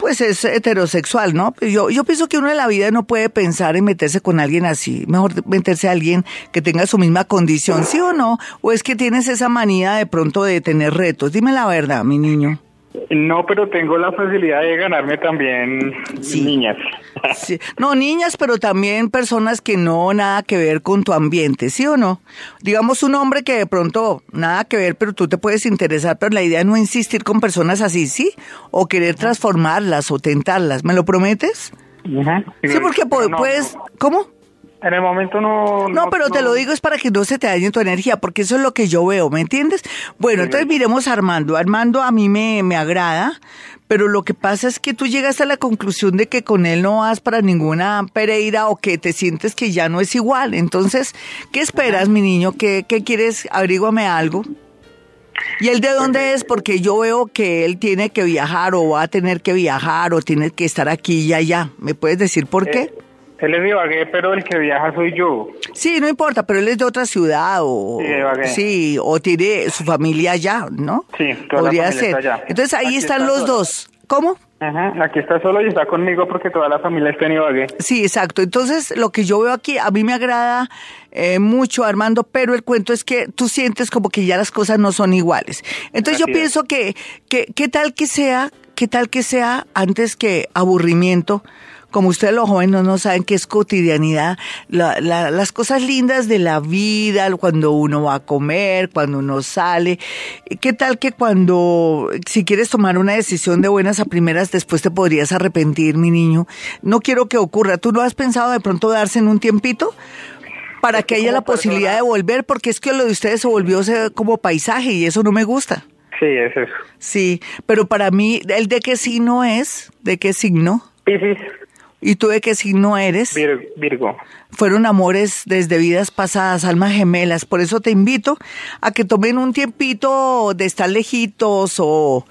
pues es heterosexual, ¿no? Yo, yo pienso que uno en la vida no puede pensar en meterse con alguien así. Mejor meterse a alguien que tenga su misma condición, ¿sí o no? ¿O es que tienes esa manía de pronto de tener retos? Dime la verdad, mi niño. No, pero tengo la facilidad de ganarme también Sí. niñas. [LAUGHS] Sí. No, niñas, pero también personas que no nada que ver con tu ambiente, ¿sí o no? Digamos un hombre que de pronto nada que ver, pero tú te puedes interesar, pero la idea es no insistir con personas así, ¿sí? O querer transformarlas o tentarlas. ¿Me lo prometes? Sí, porque no, puedes... no. ¿Cómo? En el momento no... No, pero te lo digo es para que no se te dañe tu energía, porque eso es lo que yo veo, ¿me entiendes? Bueno, Sí, entonces miremos a Armando. Armando a mí me, me agrada, pero lo que pasa es que tú llegas a la conclusión de que con él no vas para ninguna Pereira o que te sientes que ya no es igual. Entonces, ¿qué esperas, mi niño? ¿Qué, qué quieres? Averíguame algo. ¿Y él de dónde es? Porque yo veo que él tiene que viajar o va a tener que viajar o tiene que estar aquí y allá. ¿Me puedes decir por qué? Eh, él es de Ibagué, pero el que viaja soy yo. Sí, no importa, pero él es de otra ciudad o Sí, de Ibagué. sí, o tiene su familia allá, ¿no? Sí, toda la familia ser. está allá. Entonces ahí Aquí están está los dos. ¿Cómo? Ajá, Aquí está solo y está conmigo porque toda la familia está en Ibagué. Sí, exacto. Entonces, lo que yo veo aquí, a mí me agrada eh, mucho, Armando, pero el cuento es que tú sientes como que ya las cosas no son iguales. Entonces, yo pienso que, que, ¿qué tal que sea, qué tal que sea antes que aburrimiento? Como ustedes los jóvenes no saben qué es cotidianidad, la- la- las cosas lindas de la vida, cuando uno va a comer, cuando uno sale. ¿Qué tal que cuando, si quieres tomar una decisión de buenas a primeras, después te podrías arrepentir, mi niño? No quiero que ocurra. ¿Tú no has pensado de pronto darse en un tiempito? para que haya la posibilidad de volver, porque es que lo de ustedes se volvió como paisaje y eso no me gusta. Sí, es eso. Sí, pero para mí, ¿el de qué signo es? ¿De qué signo? Piscis, ¿Y tú de qué signo eres? Vir- Virgo. Fueron amores desde vidas pasadas, almas gemelas. Por eso te invito a que tomen un tiempito de estar lejitos o,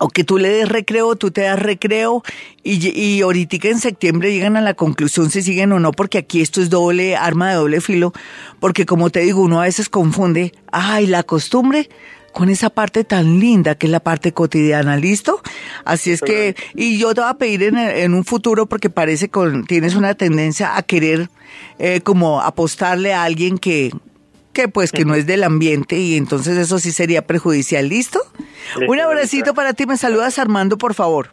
o que tú le des recreo, tú te das recreo y, y ahorita en septiembre llegan a la conclusión si siguen o no, porque aquí esto es doble, arma de doble filo, porque como te digo, uno a veces confunde, ay, la costumbre con esa parte tan linda que es la parte cotidiana, ¿listo? Así es que, y yo te voy a pedir en, en un futuro, porque parece que tienes una tendencia a querer eh, como apostarle a alguien que, que pues que no es del ambiente y entonces eso sí sería perjudicial, ¿listo? Un abracito para ti, me saludas Armando, por favor.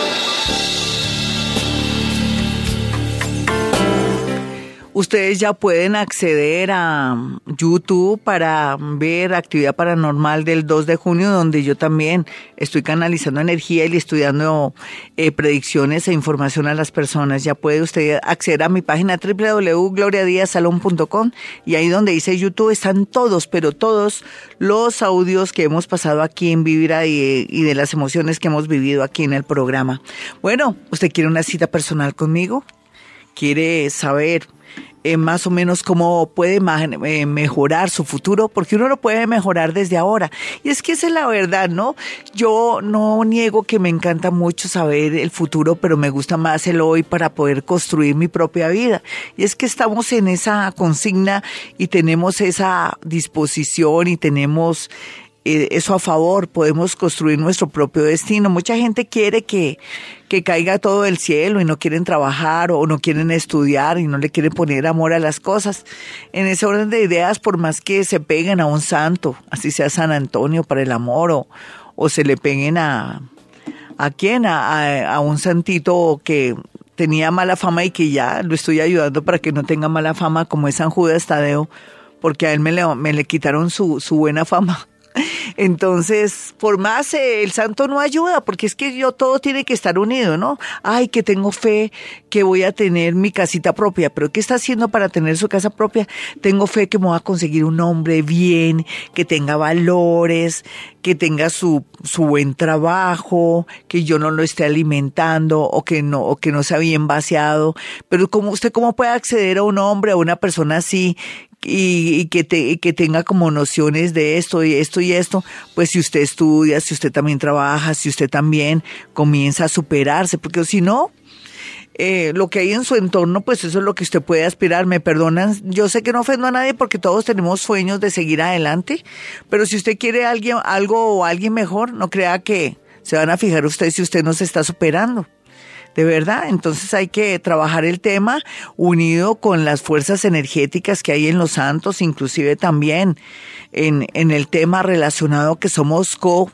Ustedes ya pueden acceder a YouTube para ver actividad paranormal del 2 de junio, donde yo también estoy canalizando energía y dando eh, predicciones e información a las personas. Ya puede usted acceder a mi página www.gloriadiasalon.com y ahí donde dice YouTube están todos, pero todos los audios que hemos pasado aquí en Vibra y de las emociones que hemos vivido aquí en el programa. Bueno, ¿usted quiere una cita personal conmigo? quiere saber eh, más o menos cómo puede eh, mejorar su futuro, porque uno lo puede mejorar desde ahora. Y es que esa es la verdad, ¿no? Yo no niego que me encanta mucho saber el futuro, pero me gusta más el hoy para poder construir mi propia vida. Y es que estamos en esa consigna y tenemos esa disposición y tenemos eso a favor, podemos construir nuestro propio destino. Mucha gente quiere que, que caiga todo del cielo y no quieren trabajar o no quieren estudiar y no le quieren poner amor a las cosas. En ese orden de ideas, por más que se peguen a un santo, así sea San Antonio para el amor o, o se le peguen a, ¿a quién? A, a, a un santito que tenía mala fama y que ya lo estoy ayudando para que no tenga mala fama como es San Judas Tadeo, porque a él me le, me le quitaron su, su buena fama. Entonces, por más eh, el santo no ayuda, porque es que yo todo tiene que estar unido, ¿no? Ay, que tengo fe, que voy a tener mi casita propia, pero ¿qué está haciendo para tener su casa propia? Tengo fe que me voy a conseguir un hombre bien, que tenga valores, que tenga su, su buen trabajo, que yo no lo esté alimentando o que no, o que no sea bien vaciado. Pero ¿cómo, usted cómo puede acceder a un hombre, a una persona así, y, y que, te, y que tenga como nociones de esto y esto y esto, pues si usted estudia, si usted también trabaja, si usted también comienza a superarse, porque si no, eh, lo que hay en su entorno, pues eso es lo que usted puede aspirar. Me perdonan, yo sé que no ofendo a nadie porque todos tenemos sueños de seguir adelante, pero si usted quiere alguien, algo o alguien mejor, no crea que se van a fijar usted si usted no se está superando. De verdad, entonces hay que trabajar el tema unido con las fuerzas energéticas que hay en los santos, inclusive también en, en el tema relacionado que somos co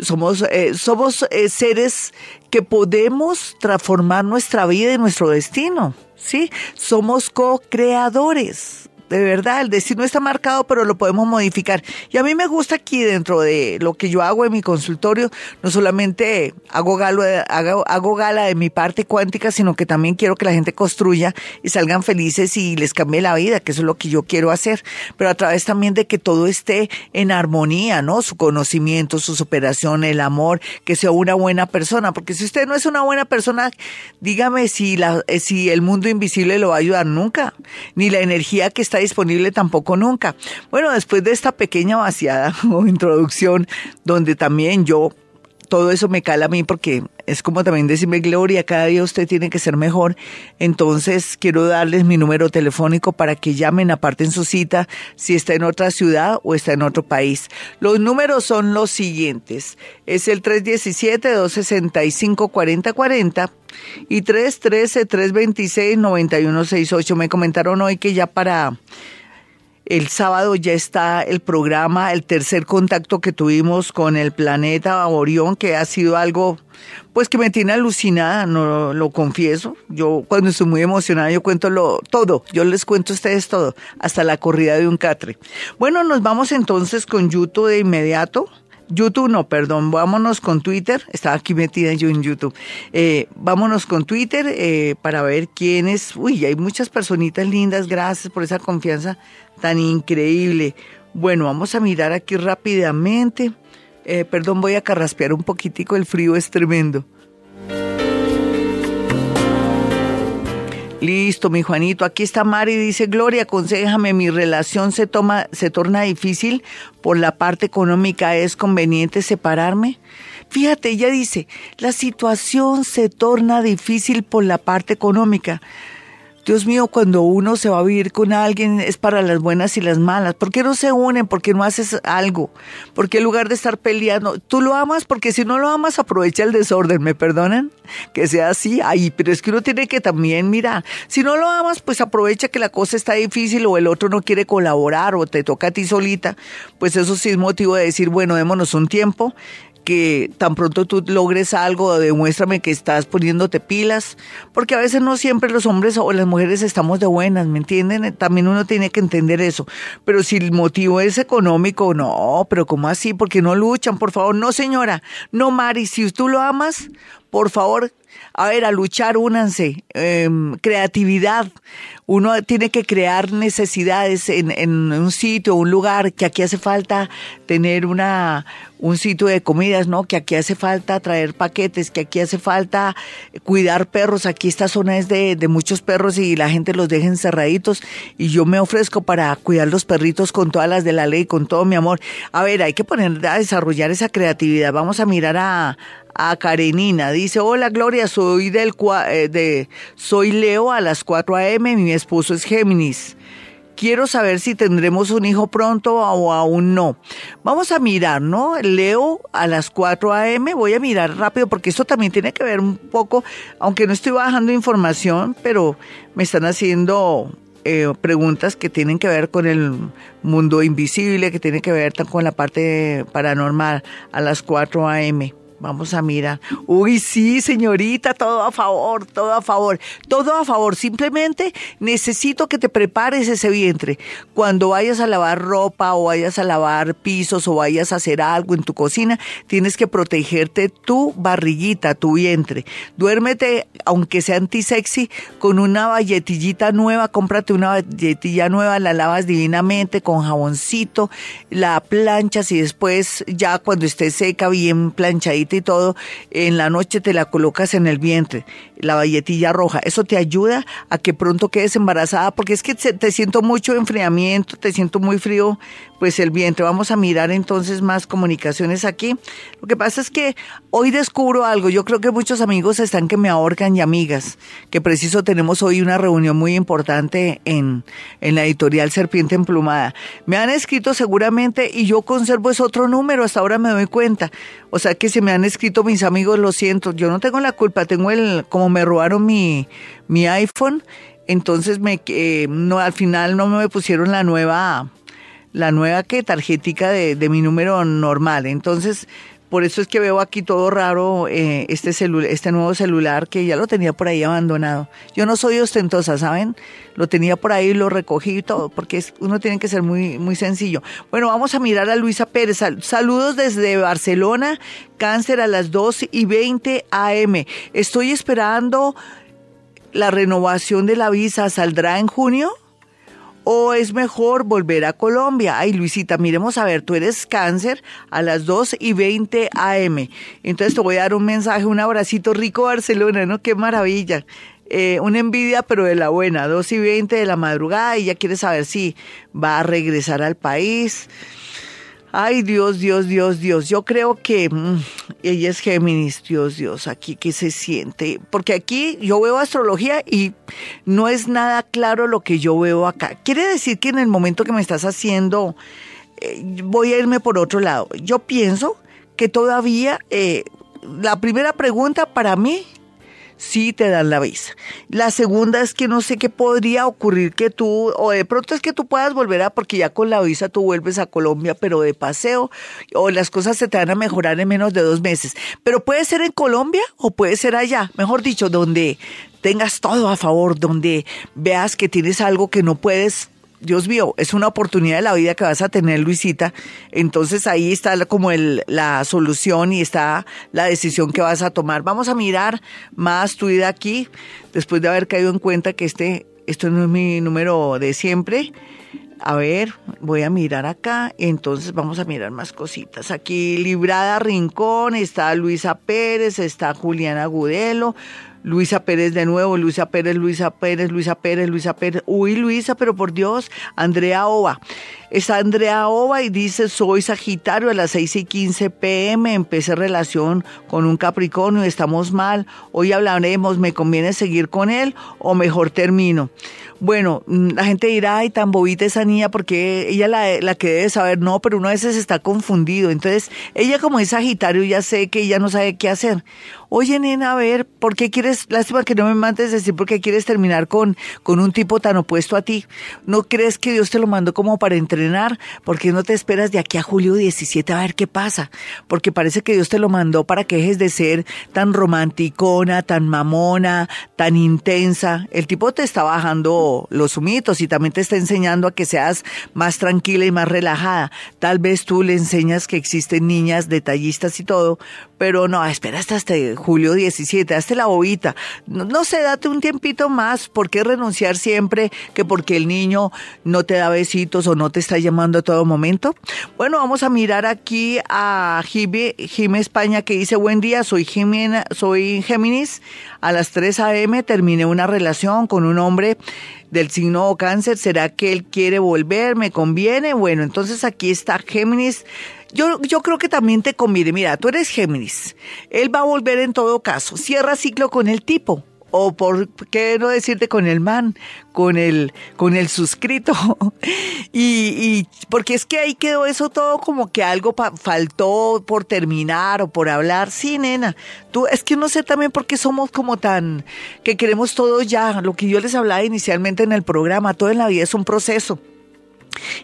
somos, eh, somos eh, seres que podemos transformar nuestra vida y nuestro destino, ¿sí? Somos co-creadores. De verdad, el destino está marcado, pero lo podemos modificar. Y a mí me gusta aquí dentro de lo que yo hago en mi consultorio, no solamente hago, galo hago, hago gala de mi parte cuántica, sino que también quiero que la gente construya y salgan felices y les cambie la vida, que eso es lo que yo quiero hacer. Pero a través también de que todo esté en armonía, ¿no? Su conocimiento, su superación, el amor, que sea una buena persona. Porque si usted no es una buena persona, dígame si, la, si el mundo invisible lo va a ayudar nunca, ni la energía que está disponible tampoco nunca. Bueno, después de esta pequeña vaciada [LAUGHS] o introducción, donde también yo todo eso me cala a mí porque es como también decirme, Gloria, cada día usted tiene que ser mejor. Entonces quiero darles mi número telefónico para que llamen, aparten su cita, si está en otra ciudad o está en otro país. Los números son los siguientes. Es el 317-265-4040 y 313-326-9168. Me comentaron hoy que ya para El sábado ya está el programa, el tercer contacto que tuvimos con el planeta Orión, que ha sido algo pues que me tiene alucinada, no lo confieso. Yo cuando estoy muy emocionada yo cuento lo, todo, yo les cuento a ustedes todo, hasta la corrida de un catre. Bueno, nos vamos entonces con YouTube de inmediato. YouTube no, perdón, vámonos con Twitter, estaba aquí metida yo en YouTube, eh, vámonos con Twitter eh, para ver quiénes, uy, hay muchas personitas lindas, gracias por esa confianza tan increíble. Bueno, vamos a mirar aquí rápidamente, eh, perdón, voy a carraspear un poquitico, el frío es tremendo. Listo, mi Juanito. Aquí está Mari. Dice, Gloria, aconsejame, mi relación se, toma, se torna difícil por la parte económica. ¿Es conveniente separarme? Fíjate, ella dice, la situación se torna difícil por la parte económica. Dios mío, cuando uno se va a vivir con alguien es para las buenas y las malas. ¿Por qué no se unen? ¿Por qué no haces algo? ¿Por qué en lugar de estar peleando? Tú lo amas porque si no lo amas aprovecha el desorden, ¿me perdonan? Que sea así. Ay, pero es que uno tiene que también mirar. Si no lo amas, pues aprovecha que la cosa está difícil o el otro no quiere colaborar o te toca a ti solita. Pues eso sí es motivo de decir, bueno, démonos un tiempo que tan pronto tú logres algo, demuéstrame que estás poniéndote pilas, porque a veces no siempre los hombres o las mujeres estamos de buenas, ¿me entienden? También uno tiene que entender eso. Pero si el motivo es económico, no, pero ¿cómo así? Porque no luchan, por favor. No, señora, no, Mari, si tú lo amas, por favor, a ver, a luchar, únanse. Em, creatividad. Uno tiene que crear necesidades en, en, un sitio, un lugar, que aquí hace falta tener una, un sitio de comidas, ¿no? Que aquí hace falta traer paquetes, que aquí hace falta cuidar perros. Aquí esta zona es de, de muchos perros y la gente los deja encerraditos. Y yo me ofrezco para cuidar los perritos con todas las de la ley, con todo mi amor. A ver, hay que poner a desarrollar esa creatividad. Vamos a mirar a, a Karenina. Dice, hola Gloria, soy del eh, de soy Leo a las 4 a.m. Mi esposo es Géminis. Quiero saber si tendremos un hijo pronto o aún no. Vamos a mirar, ¿no? Leo a las 4 a.m. Voy a mirar rápido porque esto también tiene que ver un poco, aunque no estoy bajando información, pero me están haciendo eh, preguntas que tienen que ver con el mundo invisible, que tienen que ver con la parte paranormal a las 4 a.m. Vamos a mirar. Uy, sí, señorita, todo a favor, todo a favor, todo a favor. Simplemente necesito que te prepares ese vientre. Cuando vayas a lavar ropa o vayas a lavar pisos o vayas a hacer algo en tu cocina, tienes que protegerte tu barriguita, tu vientre. Duérmete, aunque sea antisexy, con una valletillita nueva. Cómprate una valletilla nueva, la lavas divinamente con jaboncito, la planchas y después ya cuando esté seca, bien planchadita y todo, en la noche te la colocas en el vientre, la valletilla roja. Eso te ayuda a que pronto quedes embarazada, porque es que te siento mucho enfriamiento, te siento muy frío, pues el vientre. Vamos a mirar entonces más comunicaciones aquí. Lo que pasa es que hoy descubro algo. Yo creo que muchos amigos están que me ahorcan y amigas, que preciso tenemos hoy una reunión muy importante en, en la editorial Serpiente Emplumada. Me han escrito seguramente y yo conservo ese otro número, hasta ahora me doy cuenta. O sea que se me han escrito mis amigos, lo siento, yo no tengo la culpa, tengo el, como me robaron mi, mi iPhone, entonces me, eh, no, al final no me pusieron la nueva, la nueva que tarjetica de, de mi número normal. Entonces, por eso es que veo aquí todo raro eh, este, este nuevo celular que ya lo tenía por ahí abandonado. Yo no soy ostentosa, ¿saben? Lo tenía por ahí, lo recogí y todo, porque uno tiene que ser muy, muy sencillo. Bueno, vamos a mirar a Luisa Pérez. saludos desde Barcelona, cáncer a las 2 y 20 AM. Estoy esperando la renovación de la visa. ¿Saldrá en junio? O es mejor volver a Colombia? Ay, Luisita, miremos a ver, tú eres cáncer a las 2 y 20 AM. Entonces te voy a dar un mensaje, un abracito rico Barcelona, ¿no? Qué maravilla. Eh, una envidia, pero de la buena, 2 y 20 de la madrugada y ya quiere saber si va a regresar al país. Ay, Dios, Dios, Dios, Dios. Yo creo que mm, ella es Géminis, Dios, Dios, aquí que se siente. Porque aquí yo veo astrología y no es nada claro lo que yo veo acá. Quiere decir que en el momento que me estás haciendo, eh, voy a irme por otro lado. Yo pienso que todavía, eh, la primera pregunta para mí sí te dan la visa. La segunda es que no sé qué podría ocurrir que tú, o de pronto es que tú puedas volver a, porque ya con la visa tú vuelves a Colombia, pero de paseo, o las cosas se te van a mejorar en menos de dos meses. Pero puede ser en Colombia o puede ser allá, mejor dicho, donde tengas todo a favor, donde veas que tienes algo que no puedes Dios mío, es una oportunidad de la vida que vas a tener, Luisita. Entonces ahí está como el, la solución y está la decisión que vas a tomar. Vamos a mirar más tu vida aquí, después de haber caído en cuenta que este, esto no es mi número de siempre. A ver, voy a mirar acá, entonces vamos a mirar más cositas. Aquí Librada Rincón, está Luisa Pérez, está Juliana Gudelo, Luisa Pérez de nuevo, Luisa Pérez, Luisa Pérez, Luisa Pérez, Luisa Pérez. Uy, Luisa, pero por Dios, Andrea Ova. Está Andrea Ova y dice, soy Sagitario a las 6 y 15 pm, empecé relación con un Capricornio, estamos mal, hoy hablaremos, ¿me conviene seguir con él o mejor termino? Bueno, mm, la gente dirá, ay, tan bobita esa niña, porque ella la, la que debe saber, no, pero uno a veces está confundido. Entonces, ella como es Sagitario, ya sé que ella no sabe qué hacer. Oye, nena, a ver, ¿por qué quieres, lástima que no me mandes decir por qué quieres terminar con, con un tipo tan opuesto a ti? ¿No crees que Dios te lo mandó como para entrenar? ¿Por qué no te esperas de aquí a julio 17 a ver qué pasa? Porque parece que Dios te lo mandó para que dejes de ser tan romanticona, tan mamona, tan intensa. El tipo te está bajando los humitos y también te está enseñando a que seas más tranquila y más relajada. Tal vez tú le enseñas que existen niñas detallistas y todo, pero no, espera hasta este julio 17, hazte la bobita. No, no, sé, date un tiempito más. ¿Por qué renunciar siempre que porque el niño no te da besitos o no te está llamando a todo momento? Bueno, vamos a mirar aquí a Jime, Jime España que dice, buen día, soy, Jimena, soy Géminis. A las 3 a.m. terminé una relación con un hombre del signo cáncer. ¿Será que él quiere volver? ¿Me conviene? Bueno, entonces aquí está Géminis yo, yo creo que también te conviene. Mira, tú eres Géminis. Él va a volver en todo caso. Cierra ciclo con el tipo. O por qué no decirte con el man, con el, con el suscrito. [LAUGHS] y, y, porque es que ahí quedó eso todo como que algo faltó por terminar o por hablar. Sí, nena. Tú, es que no sé también por qué somos como tan, que queremos todo ya. Lo que yo les hablaba inicialmente en el programa, todo en la vida es un proceso.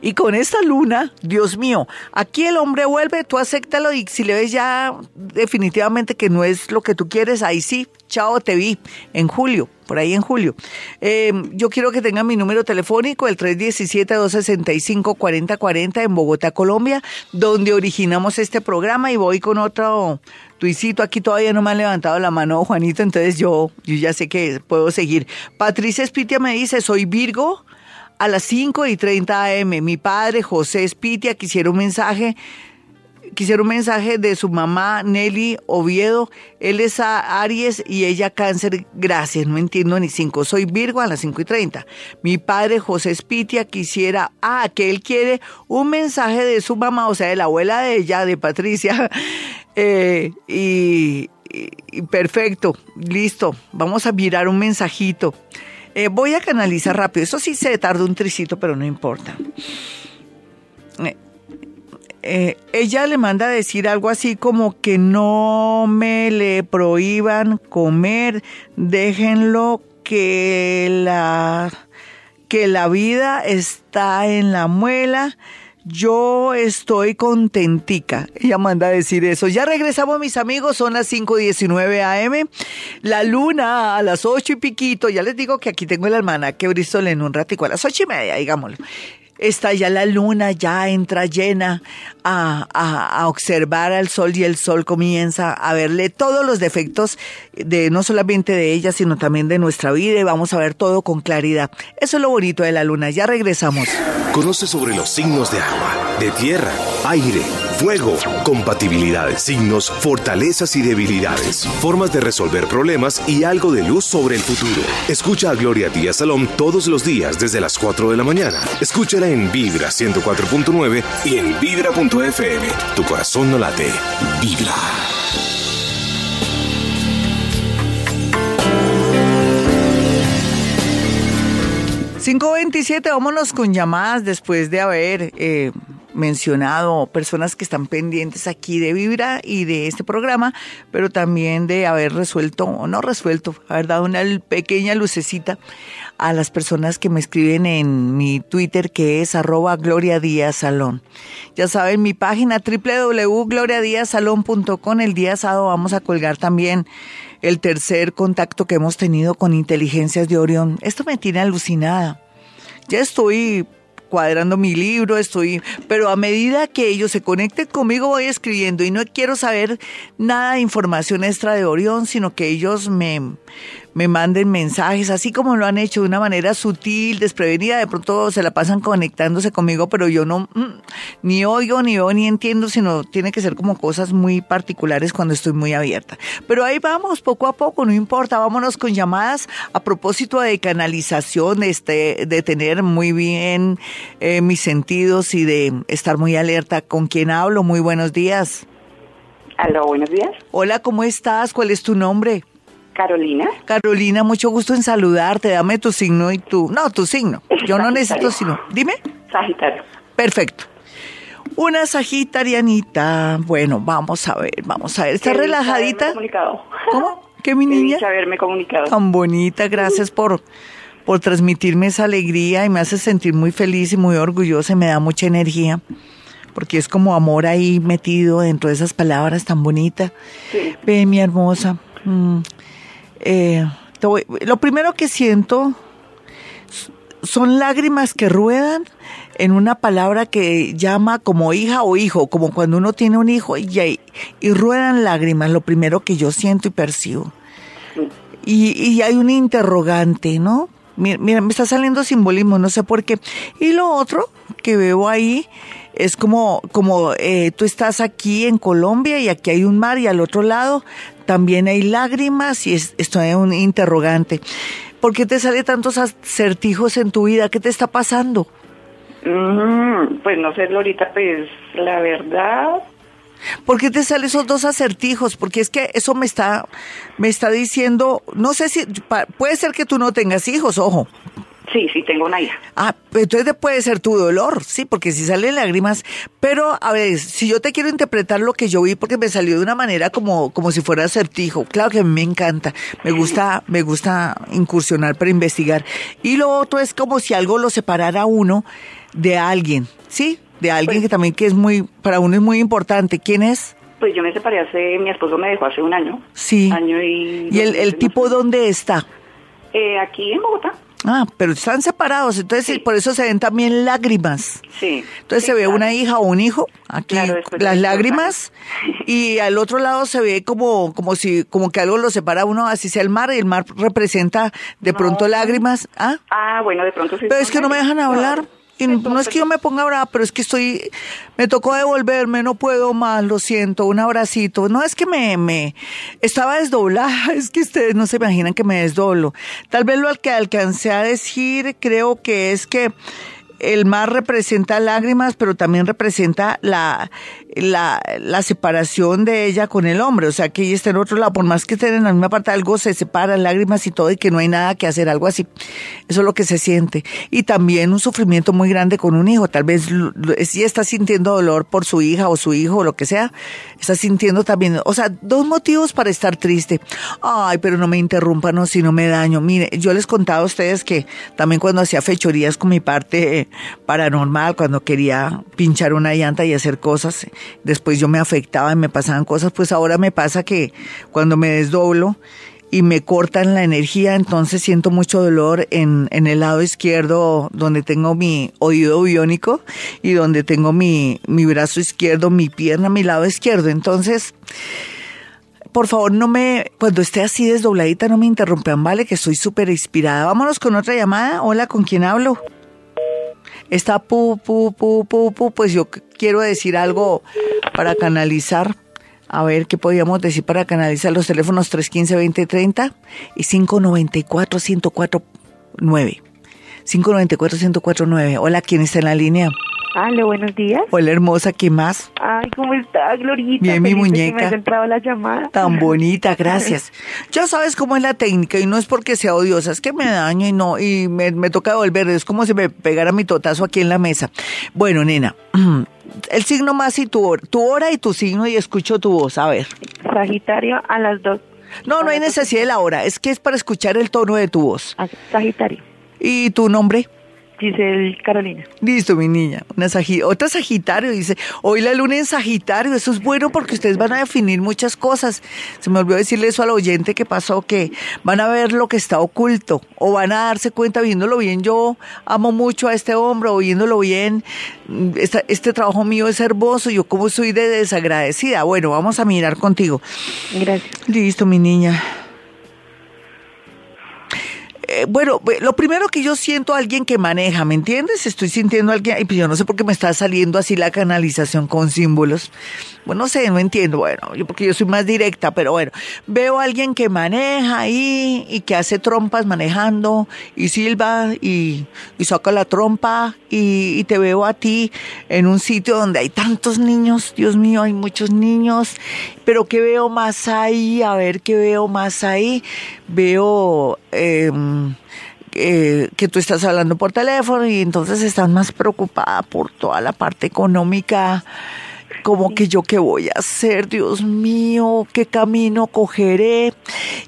Y con esta luna, Dios mío, aquí el hombre vuelve, tú acéptalo y si le ves ya definitivamente que no es lo que tú quieres, ahí sí, chao, te vi en julio, por ahí en julio. Eh, yo quiero que tengan mi número telefónico, el 317-265-4040 en Bogotá, Colombia, donde originamos este programa y voy con otro tuicito. Aquí todavía no me han levantado la mano, Juanito, entonces yo, yo ya sé que puedo seguir. Patricia Espitia me dice, soy Virgo a las 5 y 30 am. Mi padre, José Espitia, quisiera un mensaje, quisiera un mensaje de su mamá, Nelly Oviedo. Él es Aries y ella cáncer. Gracias, no entiendo ni cinco. Soy Virgo a las 5 y 30. Mi padre, José Espitia, quisiera, ah, que él quiere un mensaje de su mamá, o sea, de la abuela de ella, de Patricia. [LAUGHS] Eh, y, y perfecto, listo. Vamos a mirar un mensajito. Eh, voy a canalizar rápido. Eso sí se tarda un tricito, pero no importa. Eh, eh, ella le manda a decir algo así como que no me le prohíban comer, déjenlo que la que la vida está en la muela yo estoy contentica. Ella manda a decir eso. Ya regresamos, mis amigos. Son las 5:19 AM. La luna a las 8 y piquito. Ya les digo que aquí tengo el almanaque Bristol en un ratico, a las ocho y media, digámoslo está ya la luna, ya entra llena a, a, observar al sol y el sol comienza a verle todos los defectos de no solamente de ella, sino también de nuestra vida y vamos a ver todo con claridad. Eso es lo bonito de la luna. Ya regresamos. Conoce sobre los signos de agua, de tierra, aire, fuego, compatibilidades, signos, fortalezas y debilidades, formas de resolver problemas y algo de luz sobre el futuro. Escucha a Gloria Díaz Salón todos los días desde las 4 de la mañana. Escúchala en Vibra 104.9 y en Vibra.fm. Tu corazón no late. Vibra. ...527, vámonos con llamadas después de haber... Eh, mencionado, personas que están pendientes aquí de Vibra y de este programa, pero también de haber resuelto, o no resuelto, haber dado una pequeña lucecita a las personas que me escriben en mi Twitter que es arroba Gloria Díaz Salón. Ya saben, mi página www.gloriadiazalón.com. El día sábado vamos a colgar también el tercer contacto que hemos tenido con inteligencias de Orión. Esto me tiene alucinada. Ya estoy cuadrando mi libro, estoy, pero a medida que ellos se conecten conmigo voy escribiendo y no quiero saber nada de información extra de Orión, sino que ellos me, me manden mensajes, así como lo han hecho de una manera sutil, desprevenida, de pronto se la pasan conectándose conmigo, pero yo no, mm, ni oigo, ni veo, ni entiendo, sino tiene que ser como cosas muy particulares cuando estoy muy abierta. Pero ahí vamos, poco a poco, no importa, vámonos con llamadas a propósito de canalización, este, de tener muy bien eh, mis sentidos y de estar muy alerta. ¿Con quién hablo? Muy buenos días. Aló, buenos días. Hola, ¿cómo estás? ¿Cuál es tu nombre? Carolina. Carolina, mucho gusto en saludarte. Dame tu signo y tu... No, tu signo. Yo no necesito signo. Dime. Sagitario. Perfecto. Una sagitarianita. Bueno, vamos a ver, vamos a ver. ¿Está relajadita? Comunicado. ¿Cómo? ¿Qué, mi niña? haberme comunicado. Tan bonita. Gracias por, por transmitirme esa alegría y me hace sentir muy feliz y muy orgullosa y me da mucha energía. Porque es como amor ahí metido dentro de esas palabras tan bonitas. Sí. Ve, mi hermosa. Mm, eh, lo primero que siento son lágrimas que ruedan en una palabra que llama como hija o hijo, como cuando uno tiene un hijo y, y ruedan lágrimas, lo primero que yo siento y percibo. Y, y hay un interrogante, ¿no? Mira, mira, me está saliendo simbolismo, no sé por qué. Y lo otro que veo ahí es como, como eh, tú estás aquí en Colombia y aquí hay un mar y al otro lado también hay lágrimas y es, esto es un interrogante. ¿Por qué te sale tantos acertijos en tu vida? ¿Qué te está pasando? Mm, pues no sé, Lorita, pues la verdad. ¿Por qué te salen esos dos acertijos? Porque es que eso me está, me está diciendo, no sé si, puede ser que tú no tengas hijos, ojo, Sí, sí, tengo una hija. Ah, entonces puede ser tu dolor, sí, porque si salen lágrimas. Pero, a ver, si yo te quiero interpretar lo que yo vi, porque me salió de una manera como, como si fuera acertijo. Claro que a mí me encanta. Me gusta, me gusta incursionar para investigar. Y lo otro es como si algo lo separara uno de alguien, ¿sí? De alguien que también que es muy, para uno es muy importante. ¿Quién es? Pues yo me separé hace, mi esposo me dejó hace un año. Sí. Año y... ¿Y el, el tipo dónde está? Eh, aquí en Bogotá. Ah, pero están separados, entonces por eso se ven también lágrimas. Sí. Entonces se ve una hija o un hijo, aquí las lágrimas, y al otro lado se ve como, como si, como que algo lo separa uno, así sea el mar, y el mar representa de pronto lágrimas. Ah, ah bueno, de pronto sí. Pero es que no me dejan hablar. Y no es que yo me ponga brava, pero es que estoy, me tocó devolverme, no puedo más, lo siento, un abracito. No es que me, me, estaba desdoblada, [LAUGHS] es que ustedes no se imaginan que me desdoblo. Tal vez lo que alcancé a decir, creo que es que el mar representa lágrimas, pero también representa la, la, la, separación de ella con el hombre, o sea, que ella está en otro lado, por más que estén en la misma parte, algo se separa, lágrimas y todo, y que no hay nada que hacer, algo así. Eso es lo que se siente. Y también un sufrimiento muy grande con un hijo, tal vez si está sintiendo dolor por su hija o su hijo o lo que sea, está sintiendo también, o sea, dos motivos para estar triste. Ay, pero no me interrumpan, no, si no me daño. Mire, yo les contaba a ustedes que también cuando hacía fechorías con mi parte paranormal, cuando quería pinchar una llanta y hacer cosas, después yo me afectaba y me pasaban cosas, pues ahora me pasa que cuando me desdoblo y me cortan la energía, entonces siento mucho dolor en, en el lado izquierdo donde tengo mi oído biónico y donde tengo mi, mi brazo izquierdo, mi pierna, mi lado izquierdo. Entonces, por favor, no me, cuando esté así desdobladita, no me interrumpan, ¿vale? Que estoy súper inspirada. Vámonos con otra llamada. Hola, ¿con quién hablo? Está pu, pu, pu, pu, pu, pues yo quiero decir algo para canalizar. A ver, ¿qué podríamos decir para canalizar los teléfonos 315-2030 y 594-1049? 594-1049. Hola, ¿quién está en la línea? Aló, buenos días. Hola, hermosa, ¿qué más? Ay, ¿cómo está, Glorita? Bien, mi que muñeca. me haya entrado la llamada. Tan [LAUGHS] bonita, gracias. Ya sabes cómo es la técnica y no es porque sea odiosa, es que me daño y no, y me, me toca devolver, es como si me pegara mi totazo aquí en la mesa. Bueno, nena, [CLEARS THROAT] el signo más y tu hora, tu hora y tu signo y escucho tu voz, a ver. Sagitario a las dos. No, no hay necesidad de la hora, es que es para escuchar el tono de tu voz. Ah, Sagitario. ¿Y tu nombre? Giselle Carolina. Listo, mi niña. Una sagi- otra Sagitario dice, hoy la luna en Sagitario, eso es bueno porque ustedes van a definir muchas cosas. Se me olvidó decirle eso al oyente que pasó, que van a ver lo que está oculto o van a darse cuenta viéndolo bien. Yo amo mucho a este hombre o viéndolo bien. mm, esta- este trabajo mío es hermoso, yo como soy de desagradecida. Bueno, vamos a mirar contigo. Gracias. Listo, mi niña. Eh, bueno, lo primero que yo siento a alguien que maneja, ¿me entiendes? Estoy sintiendo a alguien, y pues yo no sé por qué me está saliendo así la canalización con símbolos. Bueno, no sé, no entiendo, bueno, yo porque yo soy más directa, pero bueno, veo a alguien que maneja ahí y que hace trompas manejando y silba y, y saca la trompa y, y te veo a ti en un sitio donde hay tantos niños, Dios mío, hay muchos niños, pero ¿qué veo más ahí? A ver, ¿qué veo más ahí? Veo... em, eh, que tú estás hablando por teléfono y entonces estás más preocupada por toda la parte económica, como que yo qué voy a hacer, Dios mío, qué camino cogeré.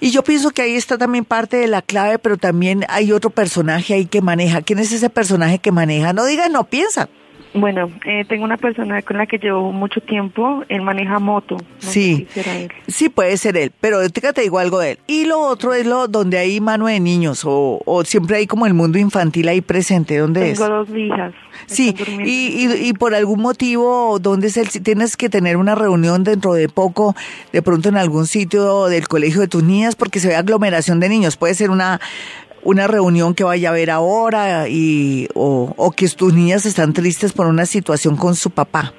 Y yo pienso que ahí está también parte de la clave, pero también hay otro personaje ahí que maneja. ¿Quién es ese personaje que maneja? No digas, no piensa. Bueno, eh, tengo una persona con la que llevo mucho tiempo. Él maneja moto. No Sí. si él. Sí, puede ser él, pero te digo algo de él. Y lo otro es lo donde hay mano de niños o, o siempre hay como el mundo infantil ahí presente. ¿Dónde es? Tengo dos hijas. Sí, y, y, y por algún motivo, ¿dónde es el, si tienes que tener una reunión dentro de poco, de pronto en algún sitio del colegio de tus niñas, porque se ve aglomeración de niños. Puede ser una, una reunión que vaya a haber ahora y, o, o que tus niñas están tristes por una situación con su papá.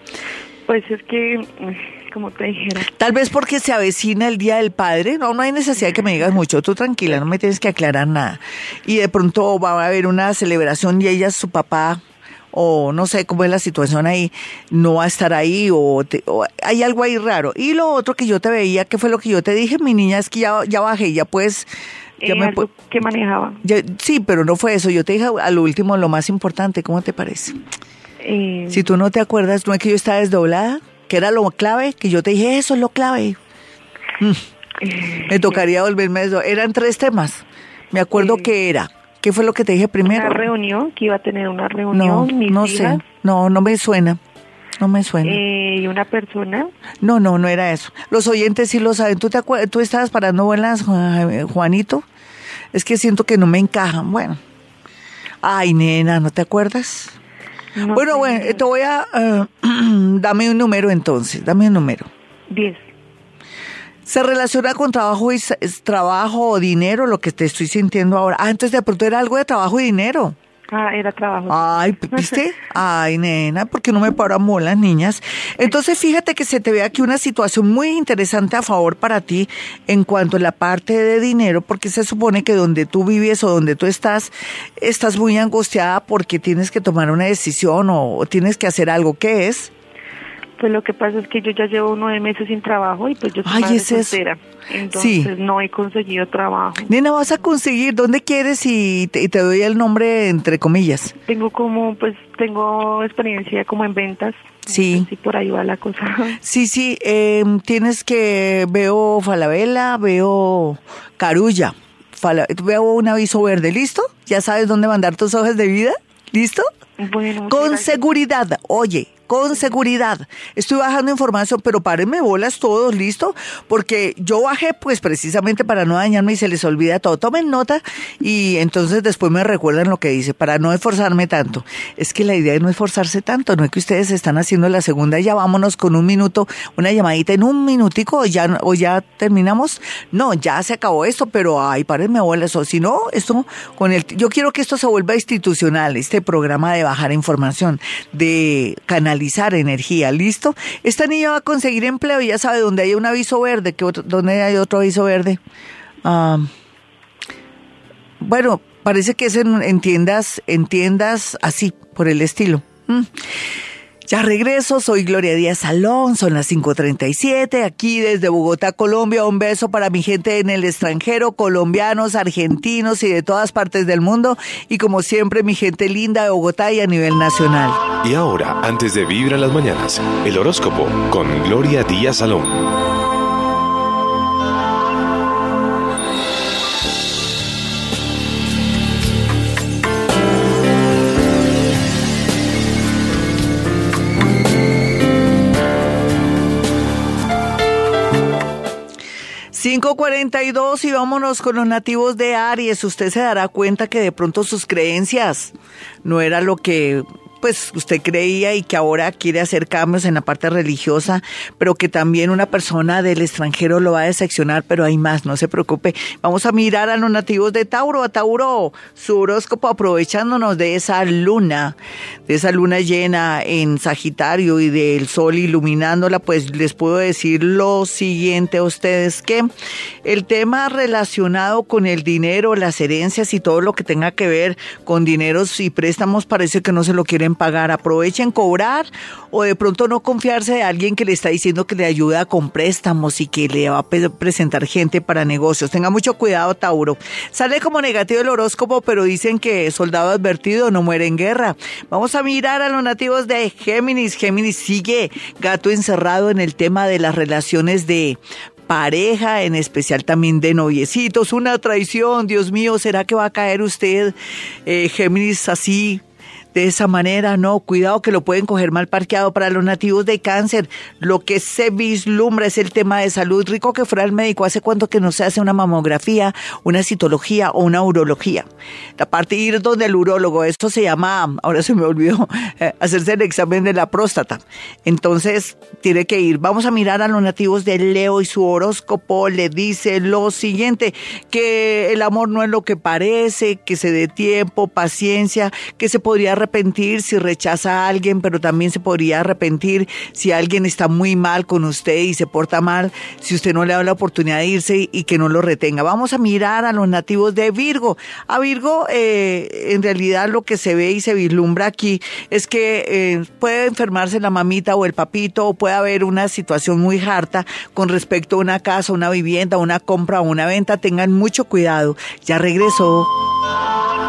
Pues es que, como te dijera, Tal vez porque se avecina el Día del Padre. No, no hay necesidad de que me digas mucho. Tú tranquila, no me tienes que aclarar nada. Y de pronto va a haber una celebración y ella, su papá, o no sé cómo es la situación ahí, no va a estar ahí o, te- o hay algo ahí raro. Y lo otro que yo te veía, que fue lo que yo te dije, mi niña, es que ya, ya bajé, ya pues... Eh, me algo que manejaba. ya- sí, pero no fue eso. Yo te dije a lo último, lo más importante. ¿Cómo te parece? Eh, Si tú no te acuerdas, no es que yo estaba desdoblada, que era lo clave, que yo te dije, eso es lo clave. Mm. Me tocaría volverme eso. Eran tres temas. Me acuerdo que era. ¿Qué fue lo que te dije primero? Una reunión, que iba a tener una no, reunión, mis no hijas, sé. No, no me suena. No me suena. eh, y una persona. No, no, no era eso. Los oyentes sí lo saben. ¿Tú, te acuer- ¿Tú estabas parando buenas, Ju- Juanito? Es que siento que no me encajan. Bueno. Ay, nena, ¿no te acuerdas? no bueno, sé, bueno, te voy a... eh, [CLEARS THROAT] dame un número entonces, dame un número. Diez. ¿Se relaciona con trabajo y trabajo o dinero lo que te estoy sintiendo ahora? Ah, entonces de pronto era algo de trabajo y dinero. Ah, era trabajo. Ay, [LAUGHS] ¿viste? Ay, nena, ¿por qué no me paran las niñas? Entonces, fíjate que se te ve aquí una situación muy interesante a favor para ti en cuanto a la parte de dinero, porque se supone que donde tú vives o donde tú estás, estás muy angustiada porque tienes que tomar una decisión o, o tienes que hacer algo. ¿Qué es? Pues lo que pasa es que yo ya llevo nueve meses sin trabajo y pues yo soy Ay, madre soltera. Entonces Sí. no he conseguido trabajo. Nena, vas a conseguir, ¿dónde quieres? Y te, y te doy el nombre entre comillas. Tengo como, pues tengo experiencia como en ventas. Sí. Si por ahí va la cosa. [LAUGHS] Sí, sí, eh, tienes que, veo Falabella, veo Carulla, Fala- veo un aviso verde, ¿listo? ¿Ya sabes dónde mandar tus hojas de vida? ¿Listo? Bueno, Con gracias. seguridad, oye, con seguridad. Estoy bajando información, pero párenme bolas todos, ¿listo? Porque yo bajé pues precisamente para no dañarme y se les olvida todo. Tomen nota y entonces después me recuerdan lo que dice, para no esforzarme tanto. Es que la idea es no esforzarse tanto, no es que ustedes están haciendo la segunda, ya vámonos con un minuto, una llamadita en un minutico o ya, o ya terminamos. No, ya se acabó esto, pero ay, párenme bolas, o si no, esto con el, yo quiero que esto se vuelva institucional, este programa de bajar información, de energía, ¿listo? Esta niña va a conseguir empleo y ya sabe dónde hay un aviso verde, que otro, dónde hay otro aviso verde. Ah, bueno, parece que es en, en tiendas, en tiendas así, por el estilo. Mm. Ya regreso, soy Gloria Díaz Salón, son las 5.37, aquí desde Bogotá, Colombia. Un beso para mi gente en el extranjero, colombianos, argentinos y de todas partes del mundo. Y como siempre, mi gente linda de Bogotá y a nivel nacional. Y ahora, antes de en las mañanas, el horóscopo con Gloria Díaz Salón. 542 y vámonos con los nativos de Aries. Usted se dará cuenta que de pronto sus creencias no era lo que pues usted creía y que ahora quiere hacer cambios en la parte religiosa, pero que también una persona del extranjero lo va a decepcionar, pero hay más, no se preocupe. Vamos a mirar a los nativos de Tauro, a Tauro, su horóscopo aprovechándonos de esa luna, de esa luna llena en Sagitario y del sol iluminándola, pues les puedo decir lo siguiente a ustedes, que el tema relacionado con el dinero, las herencias y todo lo que tenga que ver con dineros y préstamos parece que no se lo quieren pagar, aprovechen cobrar o de pronto no confiarse de alguien que le está diciendo que le ayuda con préstamos y que le va a presentar gente para negocios. Tenga mucho cuidado, Tauro. Sale como negativo el horóscopo, pero dicen que soldado advertido no muere en guerra. Vamos a mirar a los nativos de Géminis. Géminis sigue gato encerrado en el tema de las relaciones de pareja, en especial también de noviecitos, una traición, Dios mío, ¿será que va a caer usted, eh, Géminis, así de esa manera, no, cuidado que lo pueden coger mal parqueado para los nativos de cáncer. Lo que se vislumbra es el tema de salud. Rico que fuera el médico, hace cuánto que no se hace una mamografía, una citología o una urología. La parte de ir donde el urólogo, esto se llama, ahora se me olvidó, [LAUGHS] eh, hacerse el examen de la próstata. Entonces, tiene que ir. Vamos a mirar a los nativos de Leo y su horóscopo le dice lo siguiente, que el amor no es lo que parece, que se dé tiempo, paciencia, que se podría arrepentir si rechaza a alguien, pero también se podría arrepentir si alguien está muy mal con usted y se porta mal, si usted no le da la oportunidad de irse y que no lo retenga. Vamos a mirar a los nativos de Virgo. A Virgo, eh, en realidad lo que se ve y se vislumbra aquí es que eh, puede enfermarse la mamita o el papito o puede haber una situación muy harta con respecto a una casa, una vivienda, una compra o una venta. Tengan mucho cuidado. Ya regresó.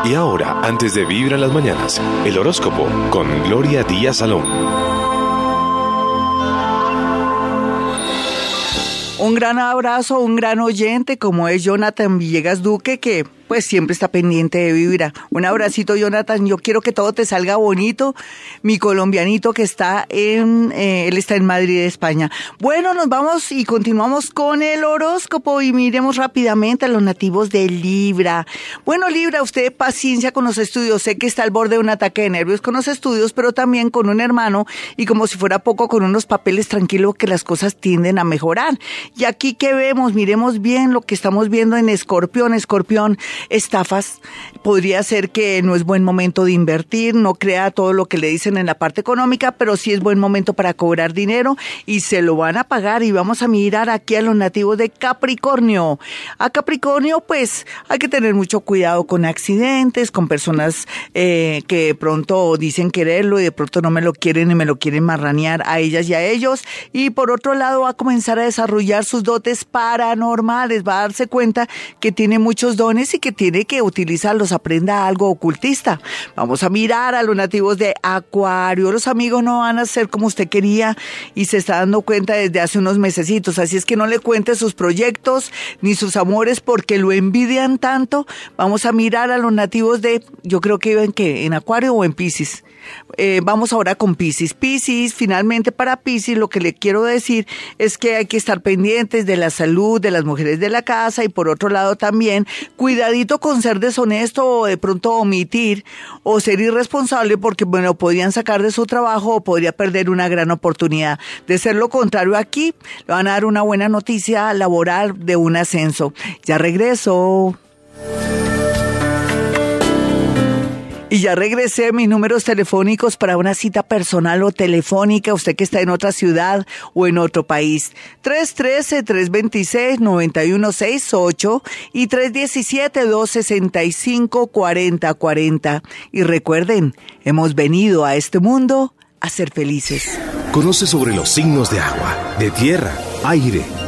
Y ahora, antes de en las mañanas, el horóscopo con Gloria Díaz Salón. Un gran abrazo, un gran oyente como es Jonathan Villegas Duque que pues siempre está pendiente de Vibra. Un abracito, Jonathan. Yo quiero que todo te salga bonito. Mi colombianito que está en, eh, él está en Madrid, España. Bueno, nos vamos y continuamos con el horóscopo y miremos rápidamente a los nativos de Libra. Bueno, Libra, usted paciencia con los estudios. Sé que está al borde de un ataque de nervios con los estudios, pero también con un hermano y como si fuera poco con unos papeles tranquilos que las cosas tienden a mejorar. Y aquí que vemos, miremos bien lo que estamos viendo en Escorpión. Escorpión, estafas. Podría ser que no es buen momento de invertir, no crea todo lo que le dicen en la parte económica, pero sí es buen momento para cobrar dinero y se lo van a pagar. Y vamos a mirar aquí a los nativos de Capricornio. A Capricornio, pues hay que tener mucho cuidado con accidentes, con personas eh, que de pronto dicen quererlo y de pronto no me lo quieren y me lo quieren marranear a ellas y a ellos. Y por otro lado, va a comenzar a desarrollar sus dotes paranormales, va a darse cuenta que tiene muchos dones y que tiene que utilizarlos, aprenda algo ocultista. Vamos a mirar a los nativos de Acuario. Los amigos no van a ser como usted quería y se está dando cuenta desde hace unos mesecitos. Así es que no le cuente sus proyectos ni sus amores porque lo envidian tanto. Vamos a mirar a los nativos de, yo creo que qué, en Acuario o en Pisces. Eh, vamos ahora con Pisces. Pisces, finalmente para Pisces lo que le quiero decir es que hay que estar pendientes de la salud de las mujeres de la casa y por otro lado también cuidadito con ser deshonesto o de pronto omitir o ser irresponsable porque bueno, podrían sacar de su trabajo o podría perder una gran oportunidad. De ser lo contrario aquí, le van a dar una buena noticia laboral de un ascenso. Ya regreso. Y ya regresé mis números telefónicos para una cita personal o telefónica, usted que está en otra ciudad o en otro país. 313-326-9168 y 317-265-4040. Y recuerden, hemos venido a este mundo a ser felices. Conoce sobre los signos de agua, de tierra, aire,